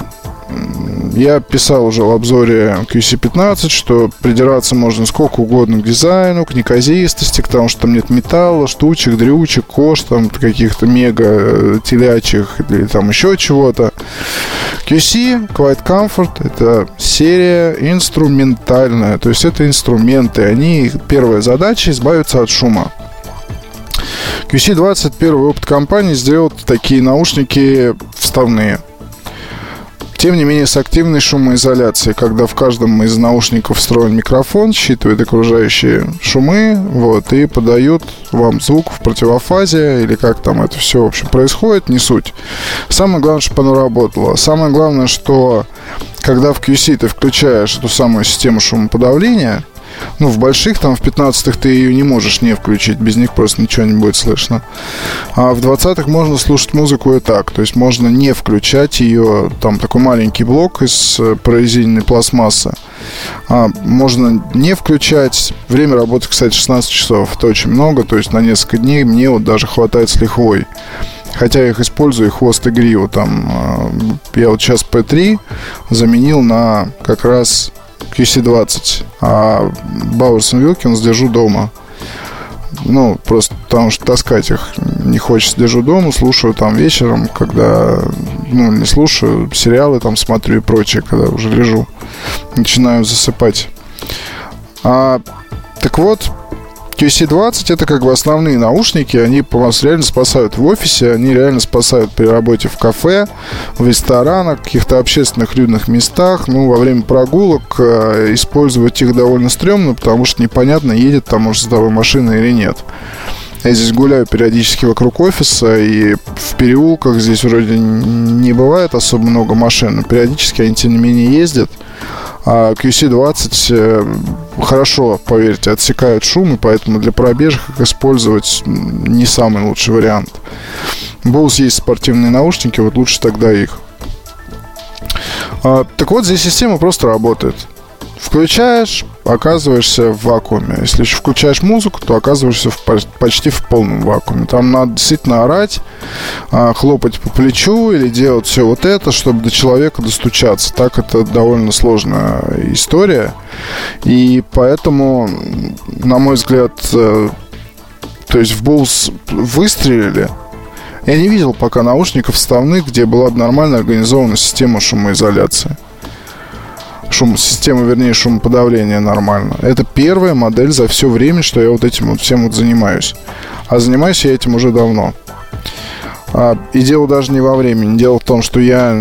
я писал уже в обзоре QC15, что придираться можно сколько угодно к дизайну, к неказистости, к тому, что там нет металла, штучек, дрючек, кош, там каких-то мега э, телячьих или там еще чего-то. QC, Quiet Comfort, это серия инструментальная, то есть это инструменты. Они, первая задача, избавиться от шума. QC20 первый опыт компании сделать такие наушники вставные – тем не менее, с активной шумоизоляцией, когда в каждом из наушников встроен микрофон, считывает окружающие шумы, вот, и подают вам звук в противофазе, или как там это все, в общем, происходит, не суть. Самое главное, чтобы оно работало. Самое главное, что когда в QC ты включаешь эту самую систему шумоподавления, ну, в больших, там, в 15-х ты ее не можешь не включить. Без них просто ничего не будет слышно. А в 20-х можно слушать музыку и так. То есть можно не включать ее. Там такой маленький блок из э, прорезиненной пластмассы. А, можно не включать. Время работы, кстати, 16 часов. Это очень много. То есть на несколько дней мне вот даже хватает с лихвой. Хотя я их использую, хвост и гриву там. Э, я вот сейчас P3 заменил на как раз QC20, а Бауэрс и Вилкинс держу дома. Ну, просто потому что таскать их не хочется. Держу дома, слушаю там вечером, когда, ну, не слушаю, сериалы там смотрю и прочее, когда уже лежу. Начинаю засыпать. А, так вот, QC20 это как бы основные наушники, они вас реально спасают в офисе, они реально спасают при работе в кафе, в ресторанах, каких-то общественных людных местах, ну, во время прогулок э, использовать их довольно стрёмно, потому что непонятно, едет там уже с тобой машина или нет. Я здесь гуляю периодически вокруг офиса, и в переулках здесь вроде не бывает особо много машин, периодически они, тем не менее, ездят. А QC20 э, хорошо, поверьте, отсекают шум, и поэтому для пробежек использовать не самый лучший вариант. Bose есть спортивные наушники, вот лучше тогда их. А, так вот, здесь система просто работает. Включаешь, оказываешься в вакууме. Если еще включаешь музыку, то оказываешься в, почти в полном вакууме. Там надо действительно орать, а, хлопать по плечу или делать все вот это, чтобы до человека достучаться. Так это довольно сложная история. И поэтому, на мой взгляд, э, то есть в Bulls выстрелили, я не видел пока наушников вставных, где была бы нормально организована система шумоизоляции шум, система, вернее, шумоподавления нормально. Это первая модель за все время, что я вот этим вот всем вот занимаюсь. А занимаюсь я этим уже давно. А, и дело даже не во времени. Дело в том, что я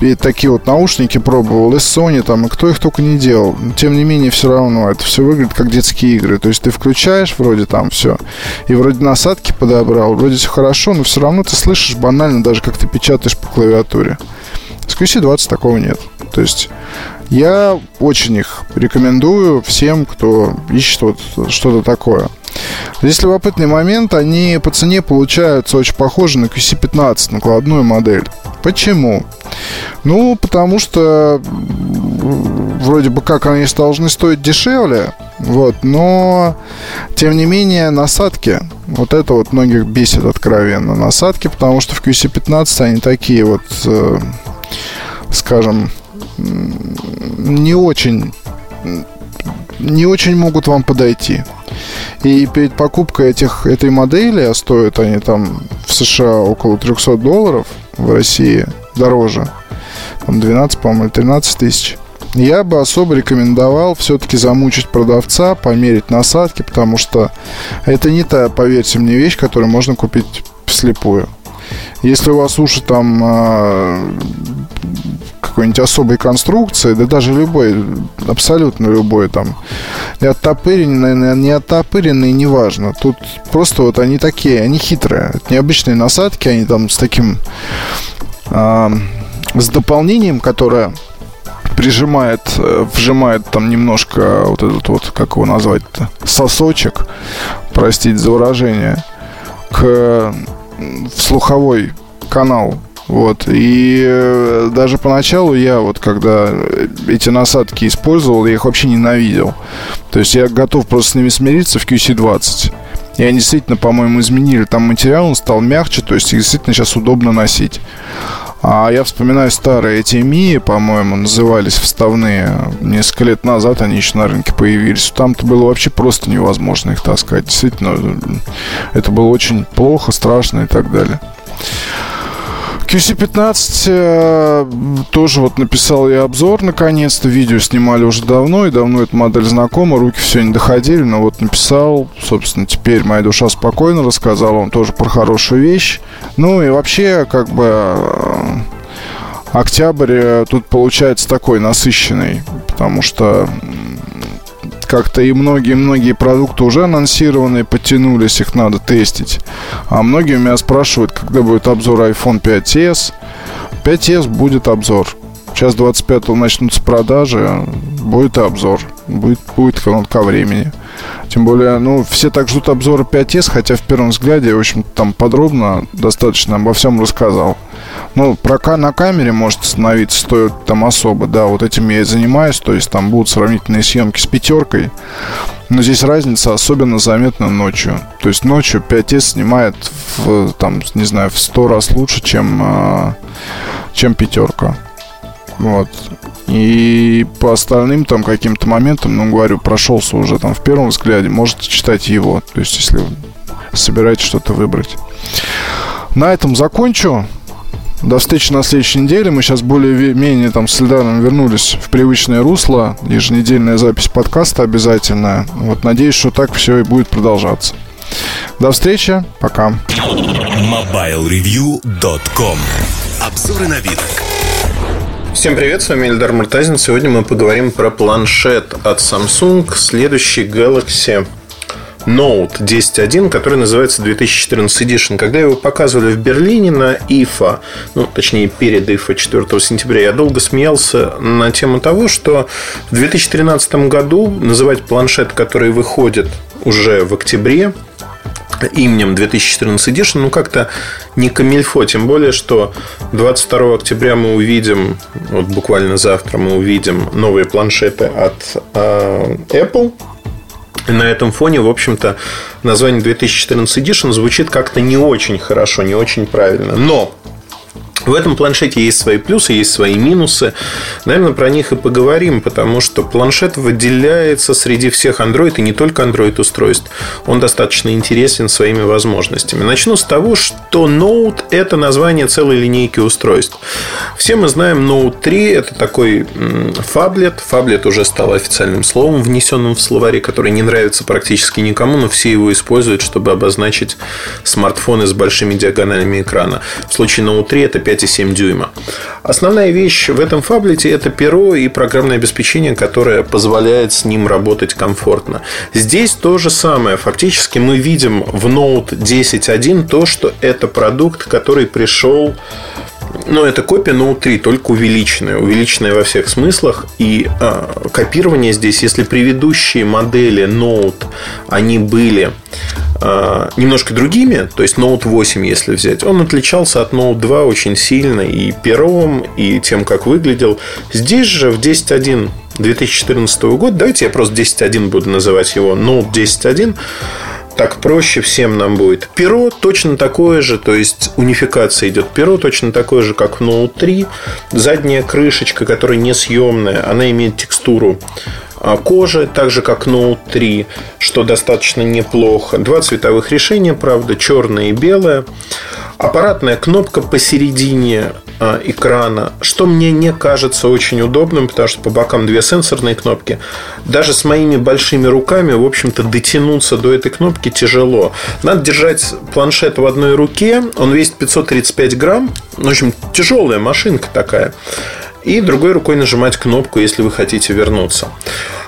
и такие вот наушники пробовал, и Sony там, и кто их только не делал. Тем не менее, все равно это все выглядит как детские игры. То есть ты включаешь вроде там все, и вроде насадки подобрал, вроде все хорошо, но все равно ты слышишь банально даже, как ты печатаешь по клавиатуре. С QC20 такого нет. То есть я очень их рекомендую всем, кто ищет вот что-то такое. Здесь любопытный момент, они по цене получаются очень похожи на QC15, накладную модель. Почему? Ну, потому что вроде бы как они должны стоить дешевле, вот, но тем не менее насадки, вот это вот многих бесит откровенно. Насадки, потому что в QC15 они такие вот, э, скажем, не очень не очень могут вам подойти. И перед покупкой этих, этой модели, а стоят они там в США около 300 долларов, в России дороже, там 12, по-моему, или 13 тысяч, я бы особо рекомендовал все-таки замучить продавца, померить насадки, потому что это не та, поверьте мне, вещь, которую можно купить вслепую. Если у вас уши там а, какой-нибудь особой конструкции, да даже любой, абсолютно любой там, не оттопыренный, не оттопыренный, неважно. Тут просто вот они такие, они хитрые. Это необычные насадки, они там с таким, э, с дополнением, которое прижимает, э, вжимает там немножко вот этот вот, как его назвать-то, сосочек, простите за выражение, к в слуховой канал вот. И э, даже поначалу я вот, когда эти насадки использовал, я их вообще ненавидел. То есть я готов просто с ними смириться в QC20. И они действительно, по-моему, изменили там материал, он стал мягче, то есть их действительно сейчас удобно носить. А я вспоминаю старые эти Мии, по-моему, назывались вставные. Несколько лет назад они еще на рынке появились. Там-то было вообще просто невозможно их таскать. Действительно, это было очень плохо, страшно и так далее. QC15 э, тоже вот написал я обзор наконец-то. Видео снимали уже давно, и давно эта модель знакома. Руки все не доходили, но вот написал. Собственно, теперь моя душа спокойно рассказала вам тоже про хорошую вещь. Ну и вообще, как бы... Э, октябрь э, тут получается такой насыщенный, потому что как-то и многие-многие продукты уже анонсированы, подтянулись, их надо тестить. А многие у меня спрашивают, когда будет обзор iPhone 5s. 5s будет обзор. Сейчас 25-го начнутся продажи, будет обзор. Будет, будет ко времени. Тем более, ну, все так ждут обзора 5s, хотя в первом взгляде, в общем там подробно достаточно обо всем рассказал. Ну, про на камере может становиться стоит там особо, да, вот этим я и занимаюсь, то есть там будут сравнительные съемки с пятеркой, но здесь разница особенно заметна ночью. То есть ночью 5S снимает в, там, не знаю, в 100 раз лучше, чем, а, чем пятерка. Вот. И по остальным там каким-то моментам, ну, говорю, прошелся уже там в первом взгляде, можете читать его. То есть, если собираетесь что-то выбрать. На этом закончу. До встречи на следующей неделе. Мы сейчас более-менее там с Эльдаром вернулись в привычное русло. Еженедельная запись подкаста обязательная. Вот надеюсь, что так все и будет продолжаться. До встречи. Пока. MobileReview.com Обзоры на вид. Всем привет, с вами Эльдар Муртазин. Сегодня мы поговорим про планшет от Samsung, следующий Galaxy Note 10.1, который называется 2014 Edition. Когда его показывали в Берлине на IFA, ну, точнее, перед IFA 4 сентября, я долго смеялся на тему того, что в 2013 году называть планшет, который выходит уже в октябре, именем 2014 Edition, ну как-то не камильфо, тем более, что 22 октября мы увидим, вот буквально завтра мы увидим новые планшеты от э, Apple, и на этом фоне, в общем-то, название 2014 Edition звучит как-то не очень хорошо, не очень правильно. Но в этом планшете есть свои плюсы, есть свои минусы. Наверное, про них и поговорим, потому что планшет выделяется среди всех Android и не только Android устройств. Он достаточно интересен своими возможностями. Начну с того, что Note – это название целой линейки устройств. Все мы знаем Note 3 – это такой фаблет. Фаблет уже стал официальным словом, внесенным в словари, который не нравится практически никому, но все его используют, чтобы обозначить смартфоны с большими диагоналями экрана. В случае Note 3 это 5 5,7 дюйма. Основная вещь в этом фаблете – это перо и программное обеспечение, которое позволяет с ним работать комфортно. Здесь то же самое. Фактически мы видим в Note 10.1 то, что это продукт, который пришел но это копия Note 3, только увеличенная. Увеличенная во всех смыслах. И э, копирование здесь, если предыдущие модели Note, они были э, немножко другими, то есть Note 8, если взять, он отличался от Note 2 очень сильно и пером, и тем, как выглядел. Здесь же в 10.1 2014 года, давайте я просто 10.1 буду называть его, Note 10.1, так проще всем нам будет. Перо точно такое же, то есть унификация идет. Перо точно такое же, как в Note 3. Задняя крышечка, которая несъемная, она имеет текстуру а, кожи, так же как Note 3, что достаточно неплохо. Два цветовых решения, правда, черное и белое. Аппаратная кнопка посередине экрана, что мне не кажется очень удобным, потому что по бокам две сенсорные кнопки. Даже с моими большими руками, в общем-то, дотянуться до этой кнопки тяжело. Надо держать планшет в одной руке, он весит 535 грамм, в общем, тяжелая машинка такая и другой рукой нажимать кнопку, если вы хотите вернуться.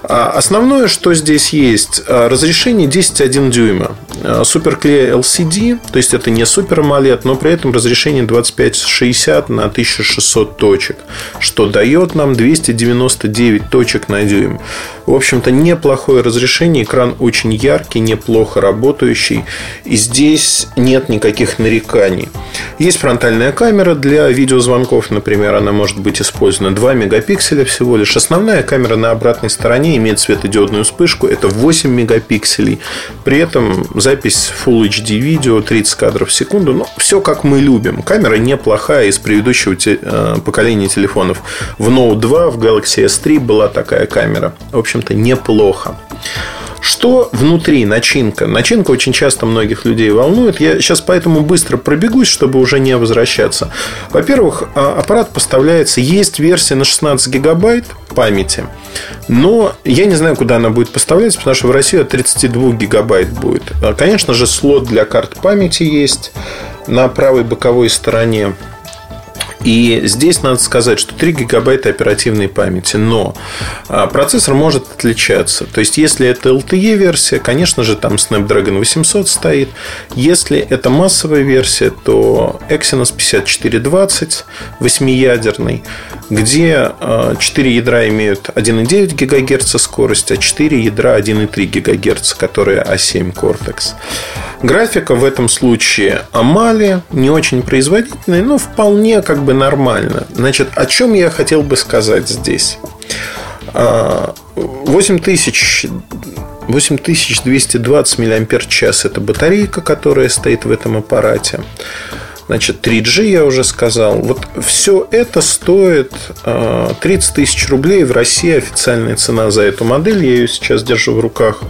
А основное, что здесь есть, а, разрешение 10,1 дюйма. Суперклей LCD, то есть это не супер AMOLED, но при этом разрешение 2560 на 1600 точек, что дает нам 299 точек на дюйм. В общем-то, неплохое разрешение, экран очень яркий, неплохо работающий, и здесь нет никаких нареканий. Есть фронтальная камера для видеозвонков, например, она может быть использована 2 мегапикселя всего лишь. Основная камера на обратной стороне имеет светодиодную вспышку, это 8 мегапикселей. При этом запись Full HD видео 30 кадров в секунду. Ну, все как мы любим. Камера неплохая из предыдущего э, поколения телефонов. В Note 2, в Galaxy S3 была такая камера. В общем-то, неплохо. Что внутри начинка? Начинка очень часто многих людей волнует. Я сейчас поэтому быстро пробегусь, чтобы уже не возвращаться. Во-первых, а, аппарат поставляется, есть версия на 16 гигабайт памяти, но я не знаю, куда она будет поставляться, потому что в России от 32 гигабайт будет. А, конечно же, слот для карт памяти есть на правой боковой стороне. И здесь надо сказать, что 3 гигабайта оперативной памяти, но а, процессор может отличаться. То есть, если это LTE-версия, конечно же, там Snapdragon 800 стоит. Если это массовая версия, то Exynos 5420, 8-ядерный, где 4 а, ядра имеют 1,9 ГГц скорость, а 4 ядра 1,3 ГГц, которые A7 Cortex. Графика в этом случае Амали, не очень производительная, но вполне как бы нормально. Значит, о чем я хотел бы сказать здесь? 8000 а, 8220 мАч это батарейка, которая стоит в этом аппарате. Значит, 3G я уже сказал. Вот все это стоит 30 а, тысяч рублей. В России официальная цена за эту модель. Я ее сейчас держу в руках.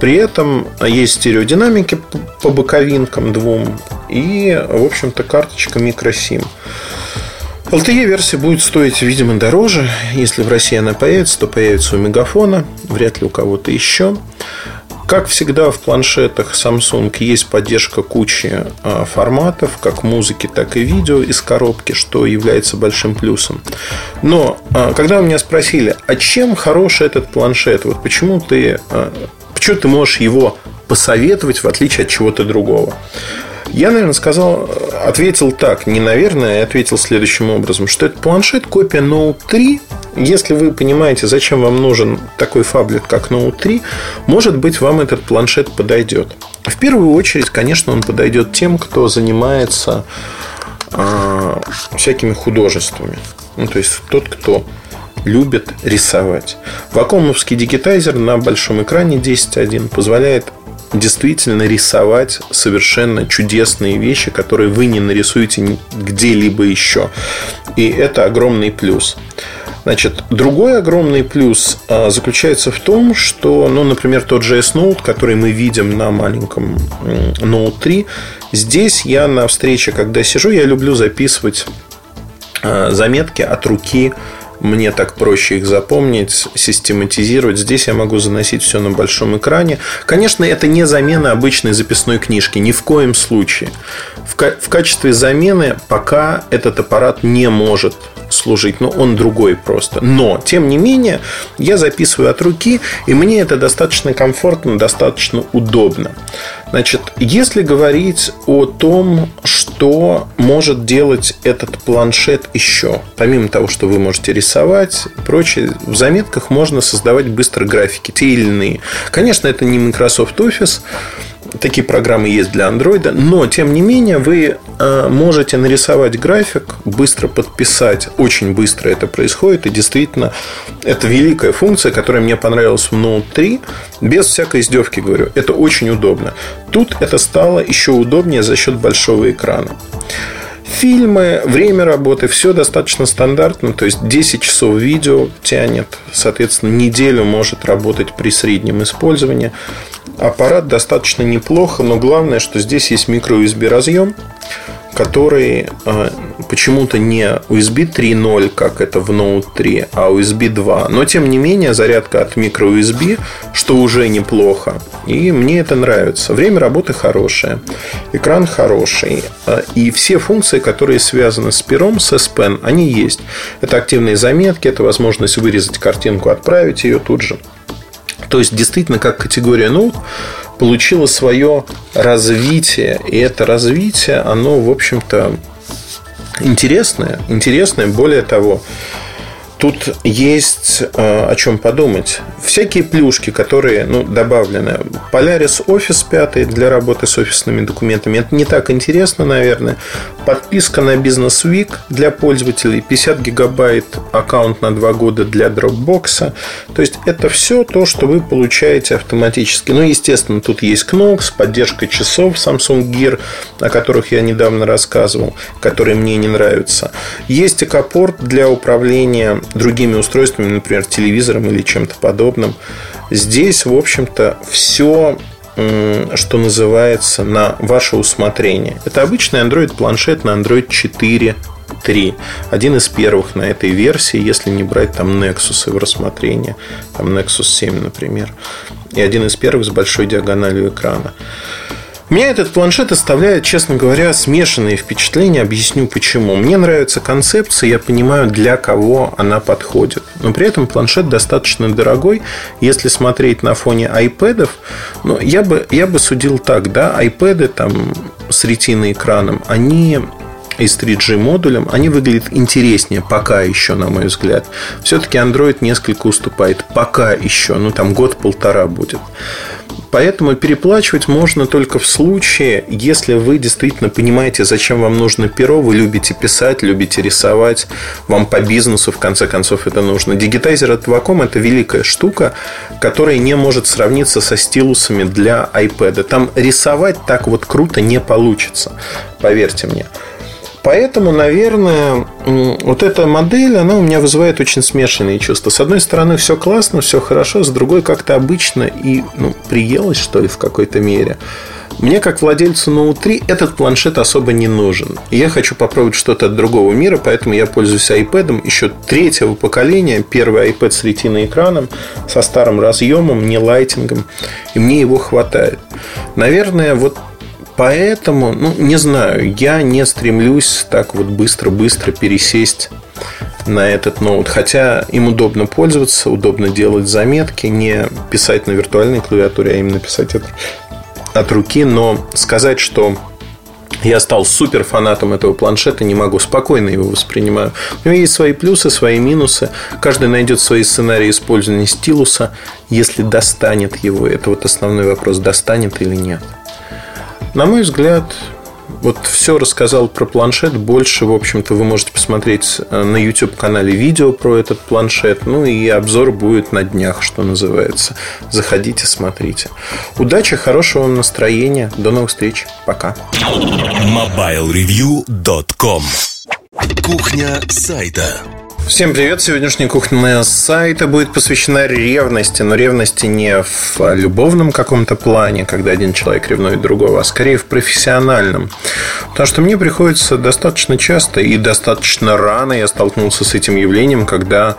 При этом есть стереодинамики по боковинкам двум и, в общем-то, карточка микросим. LTE-версия будет стоить, видимо, дороже. Если в России она появится, то появится у Мегафона, вряд ли у кого-то еще. Как всегда в планшетах Samsung есть поддержка кучи а, форматов, как музыки, так и видео из коробки, что является большим плюсом. Но а, когда у меня спросили, а чем хорош этот планшет, вот почему ты а, Почему ты можешь его посоветовать, в отличие от чего-то другого? Я, наверное, сказал, ответил так, не наверное, я ответил следующим образом, что это планшет копия Note 3. Если вы понимаете, зачем вам нужен такой фаблет, как Note 3, может быть, вам этот планшет подойдет. В первую очередь, конечно, он подойдет тем, кто занимается э, всякими художествами. Ну, то есть тот, кто любят рисовать. Вакуумовский дигитайзер на большом экране 10.1 позволяет действительно рисовать совершенно чудесные вещи, которые вы не нарисуете где-либо еще. И это огромный плюс. Значит, другой огромный плюс а, заключается в том, что, ну, например, тот же S-Note, который мы видим на маленьком Note 3, здесь я на встрече, когда сижу, я люблю записывать а, заметки от руки мне так проще их запомнить, систематизировать. Здесь я могу заносить все на большом экране. Конечно, это не замена обычной записной книжки, ни в коем случае. В, в качестве замены пока этот аппарат не может служить, но он другой просто. Но, тем не менее, я записываю от руки, и мне это достаточно комфортно, достаточно удобно. Значит, если говорить о том, что может делать этот планшет еще, помимо того, что вы можете рисовать и прочее, в заметках можно создавать быстро графики, те или иные. Конечно, это не Microsoft Office, Такие программы есть для Android, но тем не менее вы э, можете нарисовать график, быстро подписать, очень быстро это происходит, и действительно это великая функция, которая мне понравилась в Note 3, без всякой издевки говорю, это очень удобно. Тут это стало еще удобнее за счет большого экрана. Фильмы, время работы, все достаточно стандартно, то есть 10 часов видео тянет, соответственно, неделю может работать при среднем использовании. Аппарат достаточно неплохо, но главное, что здесь есть микро-USB разъем, который а, почему-то не USB 3.0, как это в Note 3, а USB 2. Но, тем не менее, зарядка от microUSB, что уже неплохо. И мне это нравится. Время работы хорошее. Экран хороший. А, и все функции, которые связаны с пером, с S Pen, они есть. Это активные заметки, это возможность вырезать картинку, отправить ее тут же. То есть, действительно, как категория Note получила свое развитие. И это развитие, оно, в общем-то, интересное. Интересное, более того, Тут есть э, о чем подумать. Всякие плюшки, которые ну, добавлены. Polaris Office 5 для работы с офисными документами. Это не так интересно, наверное. Подписка на Business Week для пользователей. 50 гигабайт аккаунт на 2 года для Dropbox. То есть, это все то, что вы получаете автоматически. Ну, естественно, тут есть Knox, поддержка часов Samsung Gear, о которых я недавно рассказывал, которые мне не нравятся. Есть экопорт для управления другими устройствами, например, телевизором или чем-то подобным. Здесь, в общем-то, все что называется, на ваше усмотрение. Это обычный Android планшет на Android 4 3. Один из первых на этой версии, если не брать там Nexus в рассмотрение. Там Nexus 7, например. И один из первых с большой диагональю экрана. Меня этот планшет оставляет, честно говоря, смешанные впечатления. Объясню почему. Мне нравится концепция, я понимаю, для кого она подходит. Но при этом планшет достаточно дорогой. Если смотреть на фоне iPad, ну, я бы, я бы судил так, да, iPad там с ретиной экраном, они и с 3G модулем, они выглядят интереснее пока еще, на мой взгляд. Все-таки Android несколько уступает пока еще, ну там год-полтора будет. Поэтому переплачивать можно только в случае, если вы действительно понимаете, зачем вам нужно перо, вы любите писать, любите рисовать, вам по бизнесу, в конце концов, это нужно. Digitizer от Wacom – это великая штука, которая не может сравниться со стилусами для iPad. Там рисовать так вот круто не получится, поверьте мне. Поэтому, наверное, вот эта модель, она у меня вызывает очень смешанные чувства. С одной стороны, все классно, все хорошо, с другой как-то обычно и ну, приелось, что ли, в какой-то мере. Мне, как владельцу Note 3, этот планшет особо не нужен. Я хочу попробовать что-то от другого мира, поэтому я пользуюсь iPad еще третьего поколения. Первый iPad с ретиной экраном, со старым разъемом, не лайтингом. И мне его хватает. Наверное, вот Поэтому, ну, не знаю, я не стремлюсь так вот быстро-быстро пересесть на этот ноут. Хотя им удобно пользоваться, удобно делать заметки, не писать на виртуальной клавиатуре, а именно писать от, от руки. Но сказать, что я стал супер фанатом этого планшета, не могу, спокойно его воспринимаю. У него есть свои плюсы, свои минусы. Каждый найдет свои сценарии использования стилуса, если достанет его. Это вот основной вопрос, достанет или нет. На мой взгляд, вот все рассказал про планшет. Больше, в общем-то, вы можете посмотреть э, на YouTube-канале видео про этот планшет. Ну и обзор будет на днях, что называется. Заходите, смотрите. Удачи, хорошего вам настроения. До новых встреч. Пока. MobileReview.com Кухня сайта Всем привет! Сегодняшняя кухня сайта будет посвящена ревности, но ревности не в любовном каком-то плане, когда один человек ревнует другого, а скорее в профессиональном. Потому что мне приходится достаточно часто и достаточно рано я столкнулся с этим явлением, когда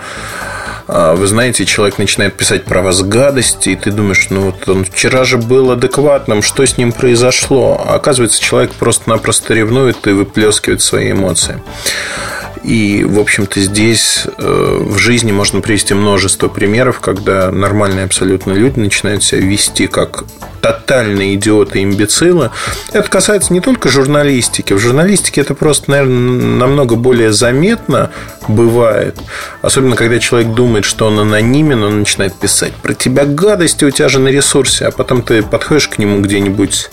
а, вы знаете, человек начинает писать про вас гадости, и ты думаешь, ну вот он вчера же был адекватным, что с ним произошло? А оказывается, человек просто-напросто ревнует и выплескивает свои эмоции. И, в общем-то, здесь э, в жизни можно привести множество примеров, когда нормальные абсолютно люди начинают себя вести как тотальные идиоты и имбецилы. Это касается не только журналистики. В журналистике это просто, наверное, намного более заметно бывает. Особенно, когда человек думает, что он анонимен, он начинает писать про тебя гадости, у тебя же на ресурсе, а потом ты подходишь к нему где-нибудь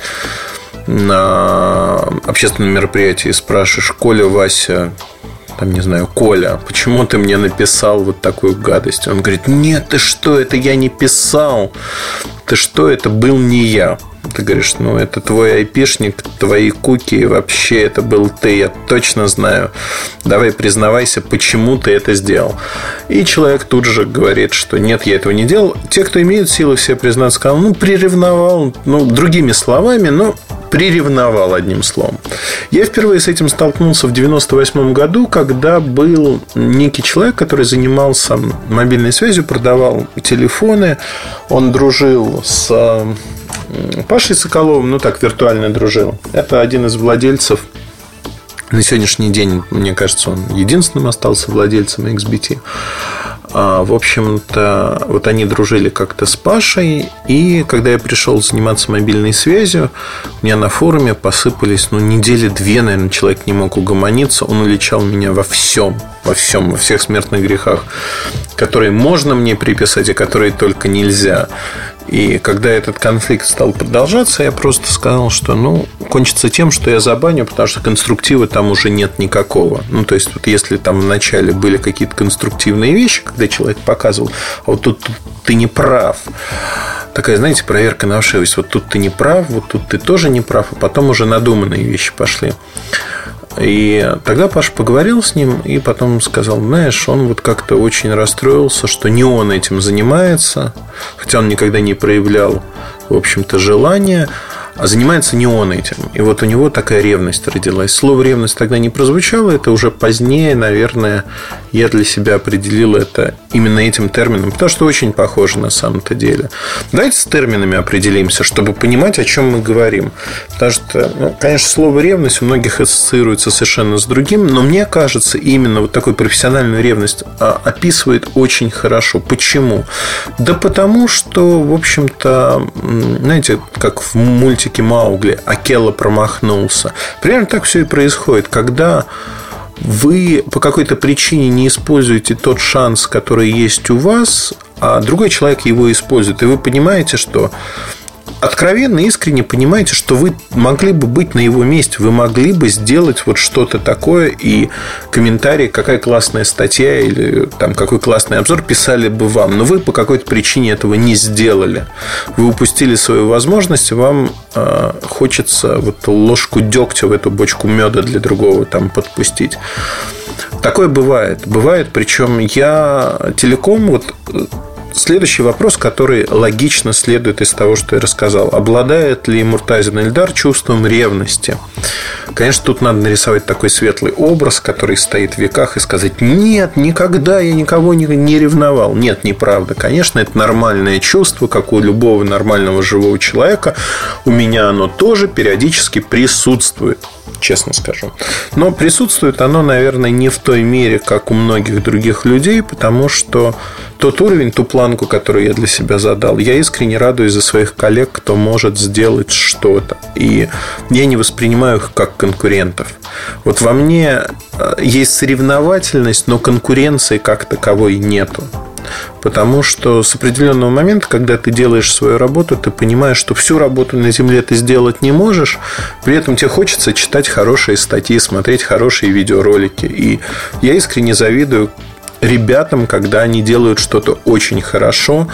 на общественном мероприятии и спрашиваешь, Коля, Вася, там, не знаю, Коля, почему ты мне написал вот такую гадость? Он говорит, нет, ты что, это я не писал. Ты что, это был не я. Ты говоришь, ну, это твой айпишник, твои куки, вообще это был ты, я точно знаю. Давай признавайся, почему ты это сделал. И человек тут же говорит, что нет, я этого не делал. Те, кто имеют силы все признаться, сказал, ну, приревновал, ну, другими словами, но приревновал одним словом. Я впервые с этим столкнулся в 98 году, когда был некий человек, который занимался мобильной связью, продавал телефоны. Он дружил с Пашей Соколовым, ну так, виртуально дружил. Это один из владельцев на сегодняшний день, мне кажется, он единственным остался владельцем XBT. А, в общем-то, вот они дружили как-то с Пашей, и когда я пришел заниматься мобильной связью, у меня на форуме посыпались, ну, недели две, наверное, человек не мог угомониться, он уличал меня во всем, во всем, во всех смертных грехах, которые можно мне приписать, и которые только нельзя. И когда этот конфликт стал продолжаться, я просто сказал, что ну, кончится тем, что я забаню, потому что конструктива там уже нет никакого. Ну, то есть, вот если там вначале были какие-то конструктивные вещи, когда человек показывал, а вот тут ты не прав. Такая, знаете, проверка на ошибость. Вот тут ты не прав, вот тут ты тоже не прав, а потом уже надуманные вещи пошли. И тогда Паша поговорил с ним и потом сказал, знаешь, он вот как-то очень расстроился, что не он этим занимается, хотя он никогда не проявлял, в общем-то, желания занимается не он этим. И вот у него такая ревность родилась. Слово ревность тогда не прозвучало, это уже позднее, наверное, я для себя определил это именно этим термином, потому что очень похоже на самом-то деле. Давайте с терминами определимся, чтобы понимать, о чем мы говорим. Потому что, ну, конечно, слово ревность у многих ассоциируется совершенно с другим, но мне кажется, именно вот такую профессиональную ревность а, описывает очень хорошо. Почему? Да потому что, в общем-то, знаете, как в мультике мультике Маугли Акела промахнулся. Примерно так все и происходит. Когда вы по какой-то причине не используете тот шанс, который есть у вас, а другой человек его использует, и вы понимаете, что откровенно, искренне понимаете, что вы могли бы быть на его месте, вы могли бы сделать вот что-то такое, и комментарии, какая классная статья или там какой классный обзор писали бы вам, но вы по какой-то причине этого не сделали. Вы упустили свою возможность, вам э, хочется вот ложку дегтя в эту бочку меда для другого там подпустить. Такое бывает. Бывает, причем я телеком вот Следующий вопрос, который логично следует из того, что я рассказал. Обладает ли Муртазин Эльдар чувством ревности? Конечно, тут надо нарисовать такой светлый образ, который стоит в веках, и сказать, нет, никогда я никого не, ревновал. Нет, неправда. Конечно, это нормальное чувство, как у любого нормального живого человека. У меня оно тоже периодически присутствует честно скажу. Но присутствует оно, наверное, не в той мере, как у многих других людей, потому что тот уровень, ту планку, которую я для себя задал, я искренне радуюсь за своих коллег, кто может сделать что-то. И я не воспринимаю их как конкурентов. Вот во мне э, есть соревновательность, но конкуренции как таковой нету. Потому что с определенного момента, когда ты делаешь свою работу, ты понимаешь, что всю работу на Земле ты сделать не можешь, при этом тебе хочется читать хорошие статьи, смотреть хорошие видеоролики. И я искренне завидую ребятам, когда они делают что-то очень хорошо,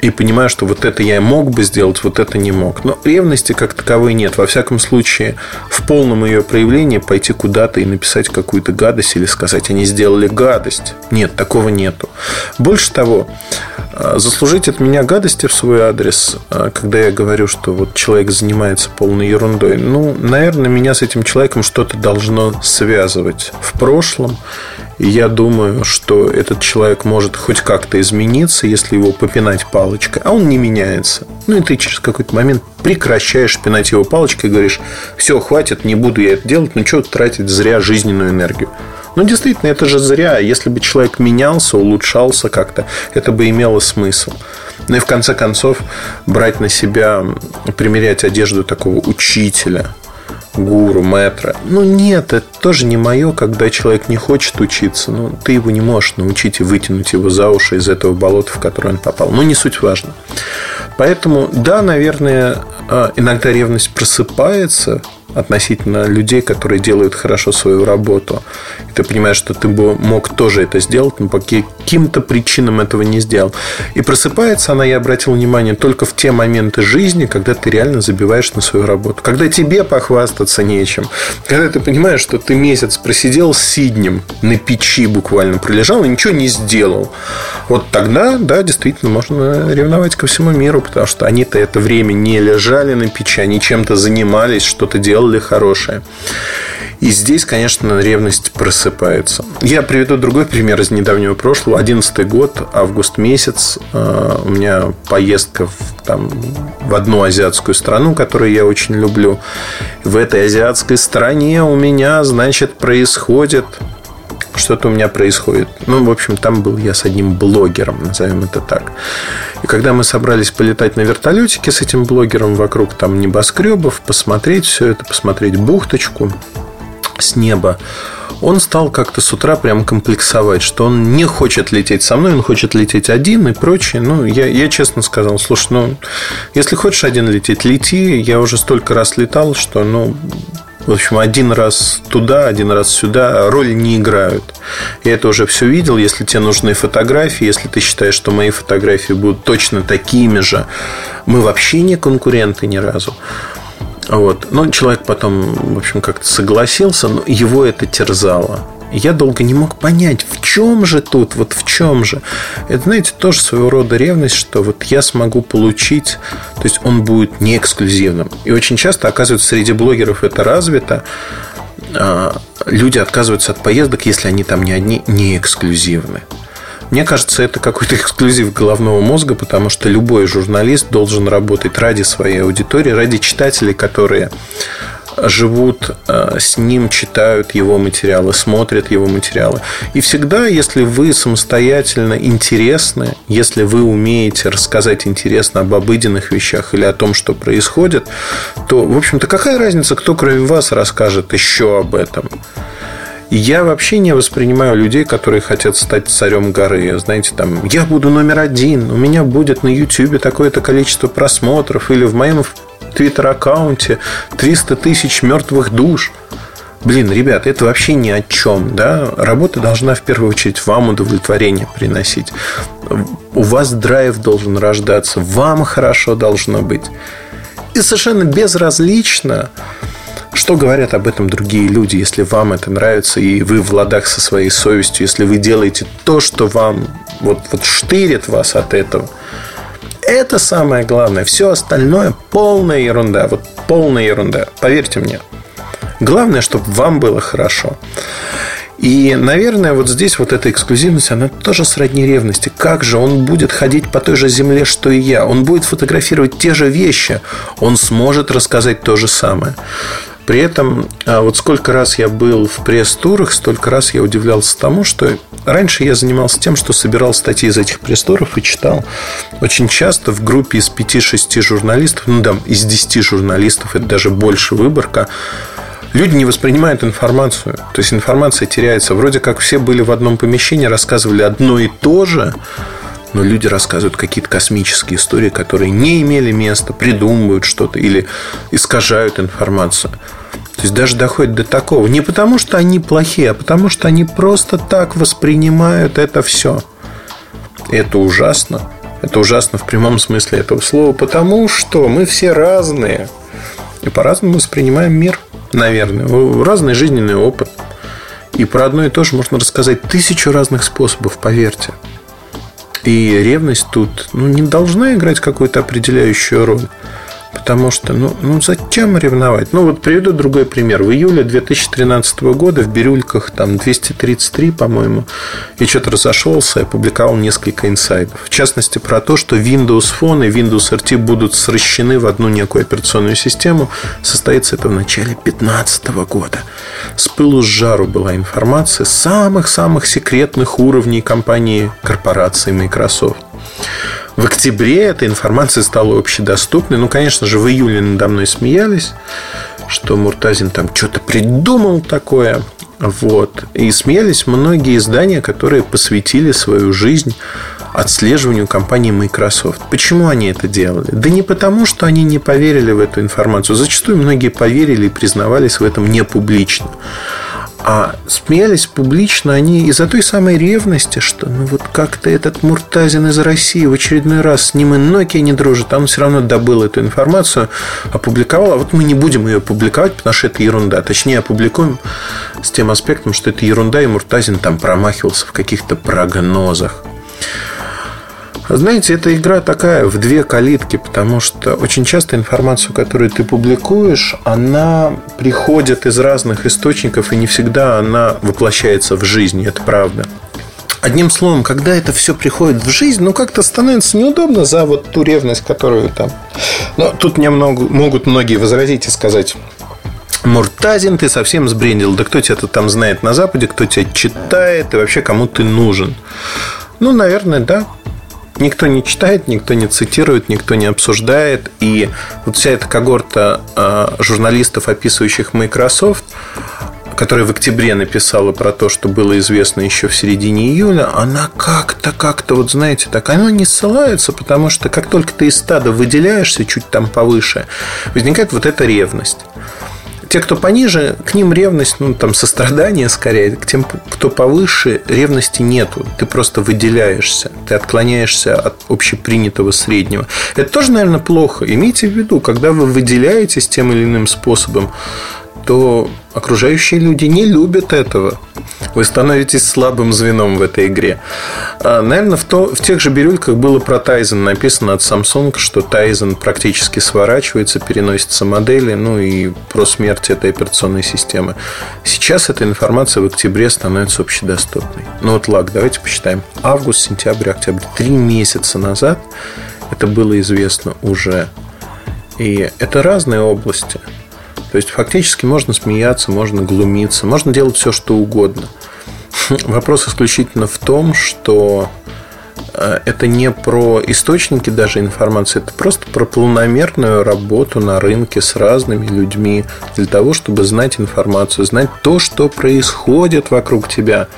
и понимаю, что вот это я мог бы сделать, вот это не мог. Но ревности как таковой нет. Во всяком случае, в полном ее проявлении пойти куда-то и написать какую-то гадость или сказать, они сделали гадость. Нет, такого нету. Больше того, а, заслужить от меня гадости в свой адрес, а, когда я говорю, что вот человек занимается полной ерундой, ну, наверное, меня с этим человеком что-то должно связывать в прошлом и я думаю, что этот человек может хоть как-то измениться, если его попинать палочкой, а он не меняется. Ну и ты через какой-то момент прекращаешь пинать его палочкой и говоришь, все, хватит, не буду я это делать, ну что тратить зря жизненную энергию. Ну, действительно, это же зря. Если бы человек менялся, улучшался как-то, это бы имело смысл. Ну и в конце концов, брать на себя, примерять одежду такого учителя, гуру, метра. Ну, нет, это тоже не мое, когда человек не хочет учиться. Ну, ты его не можешь научить и вытянуть его за уши из этого болота, в которое он попал. Но не суть важно. Поэтому, да, наверное, а, иногда ревность просыпается относительно людей, которые делают хорошо свою работу. ты понимаешь, что ты бы мог тоже это сделать, но по каким-то причинам этого не сделал. И просыпается она, я обратил внимание, только в те моменты жизни, когда ты реально забиваешь на свою работу. Когда тебе похвастаться нечем. Когда ты понимаешь, что ты месяц просидел с сиднем на печи буквально пролежал и ничего не сделал. Вот тогда, да, действительно, можно ревновать ко всему миру, потому что они-то это время не лежали на печи, они чем-то занимались, что-то делали хорошее. И здесь, конечно, ревность просыпается. Я приведу другой пример из недавнего прошлого. Одиннадцатый год, август месяц. Э, у меня поездка в, там, в одну азиатскую страну, которую я очень люблю. В этой азиатской стране у меня, значит, происходит что-то у меня происходит. Ну, в общем, там был я с одним блогером, назовем это так. И когда мы собрались полетать на вертолетике с этим блогером вокруг там небоскребов, посмотреть все это, посмотреть бухточку, с неба, он стал как-то с утра прям комплексовать, что он не хочет лететь со мной, он хочет лететь один и прочее. Ну, я, я честно сказал, слушай, ну, если хочешь один лететь, лети. Я уже столько раз летал, что, ну, в общем, один раз туда, один раз сюда роли не играют. Я это уже все видел. Если тебе нужны фотографии, если ты считаешь, что мои фотографии будут точно такими же, мы вообще не конкуренты ни разу. Вот. Но человек потом, в общем, как-то согласился, но его это терзало. Я долго не мог понять, в чем же тут, вот в чем же. Это, знаете, тоже своего рода ревность, что вот я смогу получить, то есть он будет не эксклюзивным. И очень часто, оказывается, среди блогеров это развито. А, люди отказываются от поездок, если они там не одни, не эксклюзивны. Мне кажется, это какой-то эксклюзив головного мозга, потому что любой журналист должен работать ради своей аудитории, ради читателей, которые живут э, с ним, читают его материалы, смотрят его материалы. И всегда, если вы самостоятельно интересны, если вы умеете рассказать интересно об обыденных вещах или о том, что происходит, то, в общем-то, какая разница, кто кроме вас расскажет еще об этом? Я вообще не воспринимаю людей, которые хотят стать царем горы. Знаете, там, я буду номер один, у меня будет на YouTube такое-то количество просмотров, или в моем твиттер-аккаунте 300 тысяч мертвых душ. Блин, ребят, это вообще ни о чем, да? Работа должна в первую очередь вам удовлетворение приносить. У вас драйв должен рождаться, вам хорошо должно быть. И совершенно безразлично, что говорят об этом другие люди, если вам это нравится, и вы в ладах со своей совестью, если вы делаете то, что вам вот, вот штырит вас от этого. Это самое главное. Все остальное полная ерунда. Вот полная ерунда. Поверьте мне. Главное, чтобы вам было хорошо. И, наверное, вот здесь вот эта эксклюзивность, она тоже сродни ревности. Как же он будет ходить по той же земле, что и я? Он будет фотографировать те же вещи. Он сможет рассказать то же самое. При этом, а, вот сколько раз я был в пресс-турах, столько раз я удивлялся тому, что раньше я занимался тем, что собирал статьи из этих пресс-туров и читал. Очень часто в группе из 5-6 журналистов, ну да, из 10 журналистов, это даже больше выборка, люди не воспринимают информацию. То есть информация теряется. Вроде как все были в одном помещении, рассказывали одно и то же, но люди рассказывают какие-то космические истории, которые не имели места, придумывают что-то или искажают информацию. То есть даже доходит до такого. Не потому, что они плохие, а потому, что они просто так воспринимают это все. Это ужасно. Это ужасно в прямом смысле этого слова, потому что мы все разные. И по-разному воспринимаем мир, наверное. Разный жизненный опыт. И про одно и то же можно рассказать тысячу разных способов, поверьте. И ревность тут ну, не должна играть какую-то определяющую роль. Потому что, ну, ну зачем ревновать? Ну, вот приведу другой пример. В июле 2013 года в Бирюльках там 233, по-моему, и что-то разошелся и опубликовал несколько инсайдов. В частности, про то, что Windows Phone и Windows RT будут сращены в одну некую операционную систему. Состоится это в начале 2015 года. С пылу с жару была информация самых-самых секретных уровней компании корпорации Microsoft. В октябре эта информация стала общедоступной. Ну, конечно же, в июле надо мной смеялись, что Муртазин там что-то придумал такое. Вот. И смеялись многие издания, которые посвятили свою жизнь отслеживанию компании Microsoft. Почему они это делали? Да не потому, что они не поверили в эту информацию. Зачастую многие поверили и признавались в этом не публично А смеялись публично они из-за той самой ревности, что ну вот как-то этот Муртазин из России в очередной раз с ним и Nokia не дружит, а он все равно добыл эту информацию, опубликовал, а вот мы не будем ее публиковать, потому что это ерунда. Точнее, опубликуем с тем аспектом, что это ерунда, и Муртазин там промахивался в каких-то прогнозах. Знаете, эта игра такая в две калитки, потому что очень часто информацию, которую ты публикуешь, она приходит из разных источников, и не всегда она воплощается в жизнь, это правда. Одним словом, когда это все приходит в жизнь, ну как-то становится неудобно за вот ту ревность, которую там. Но тут мне много, могут многие возразить и сказать, Муртазин, ты совсем сбрендил. Да кто тебя там знает на Западе, кто тебя читает и вообще кому ты нужен? Ну, наверное, да. Никто не читает, никто не цитирует, никто не обсуждает. И вот вся эта когорта э, журналистов, описывающих Microsoft, которая в октябре написала про то, что было известно еще в середине июля, она как-то, как-то, вот знаете, так, она не ссылается, потому что как только ты из стада выделяешься чуть там повыше, возникает вот эта ревность те, кто пониже, к ним ревность, ну, там, сострадание скорее. К тем, кто повыше, ревности нету. Ты просто выделяешься. Ты отклоняешься от общепринятого среднего. Это тоже, наверное, плохо. Имейте в виду, когда вы выделяетесь тем или иным способом, то окружающие люди не любят этого. Вы становитесь слабым звеном в этой игре. А, наверное, в, то, в тех же бирюльках было про Тайзен написано от Samsung, что Тайзен практически сворачивается, переносится модели, ну и про смерть этой операционной системы. Сейчас эта информация в октябре становится общедоступной. Ну вот лак, давайте посчитаем. Август, сентябрь, октябрь. Три месяца назад это было известно уже. И это разные области. То есть фактически можно смеяться, можно глумиться, можно делать все, что угодно. Вопрос исключительно в том, что э, это не про источники даже информации, это просто про планомерную работу на рынке с разными людьми для того, чтобы знать информацию, знать то, что происходит вокруг тебя.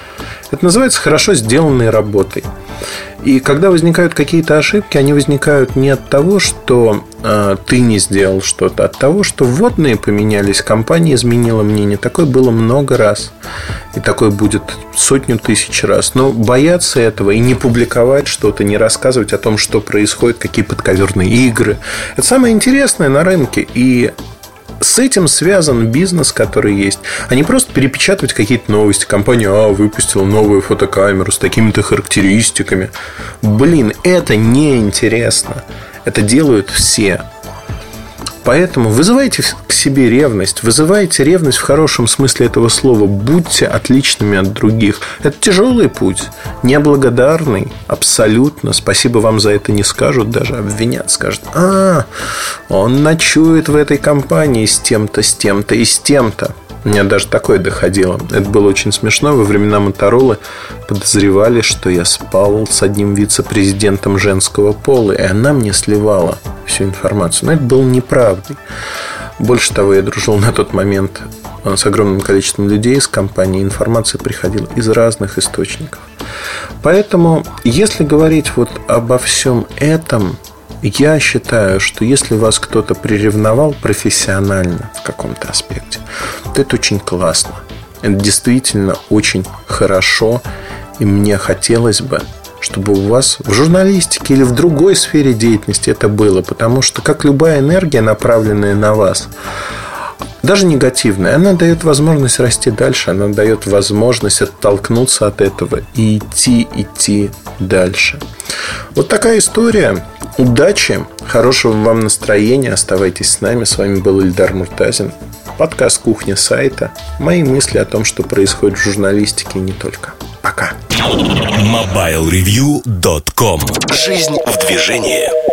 Это называется хорошо сделанной работой. И когда возникают какие-то ошибки, они возникают не от того, что э, ты не сделал что-то, а от того, что вводные поменялись, компания изменила мнение. Такое было много раз. И такое будет сотню тысяч раз. Но бояться этого и не публиковать что-то, не рассказывать о том, что происходит, какие подковерные игры. Это самое интересное на рынке. И с этим связан бизнес, который есть, а не просто перепечатывать какие-то новости. Компания А выпустила новую фотокамеру с такими-то характеристиками. Блин, это неинтересно. Это делают все. Поэтому вызывайте к себе ревность, вызывайте ревность в хорошем смысле этого слова, будьте отличными от других. Это тяжелый путь, неблагодарный, абсолютно. Спасибо вам за это не скажут, даже обвинят, скажут, а, он ночует в этой компании с тем-то, с тем-то и с тем-то. У меня даже такое доходило. Это было очень смешно. Во времена Моторолы подозревали, что я спал с одним вице-президентом женского пола, и она мне сливала всю информацию. Но это было неправдой. Больше того, я дружил на тот момент с огромным количеством людей из компании. Информация приходила из разных источников. Поэтому, если говорить вот обо всем этом, я считаю, что если вас кто-то приревновал профессионально в каком-то аспекте, то это очень классно. Это действительно очень хорошо. И мне хотелось бы, чтобы у вас в журналистике или в другой сфере деятельности это было. Потому что, как любая энергия, направленная на вас, даже негативная, она дает возможность расти дальше, она дает возможность оттолкнуться от этого и идти, идти дальше. Вот такая история. Удачи, хорошего вам настроения, оставайтесь с нами. С вами был Ильдар Муртазин. Подкаст «Кухня сайта». Мои мысли о том, что происходит в журналистике и не только. Пока. MobileReview.com Жизнь в движении.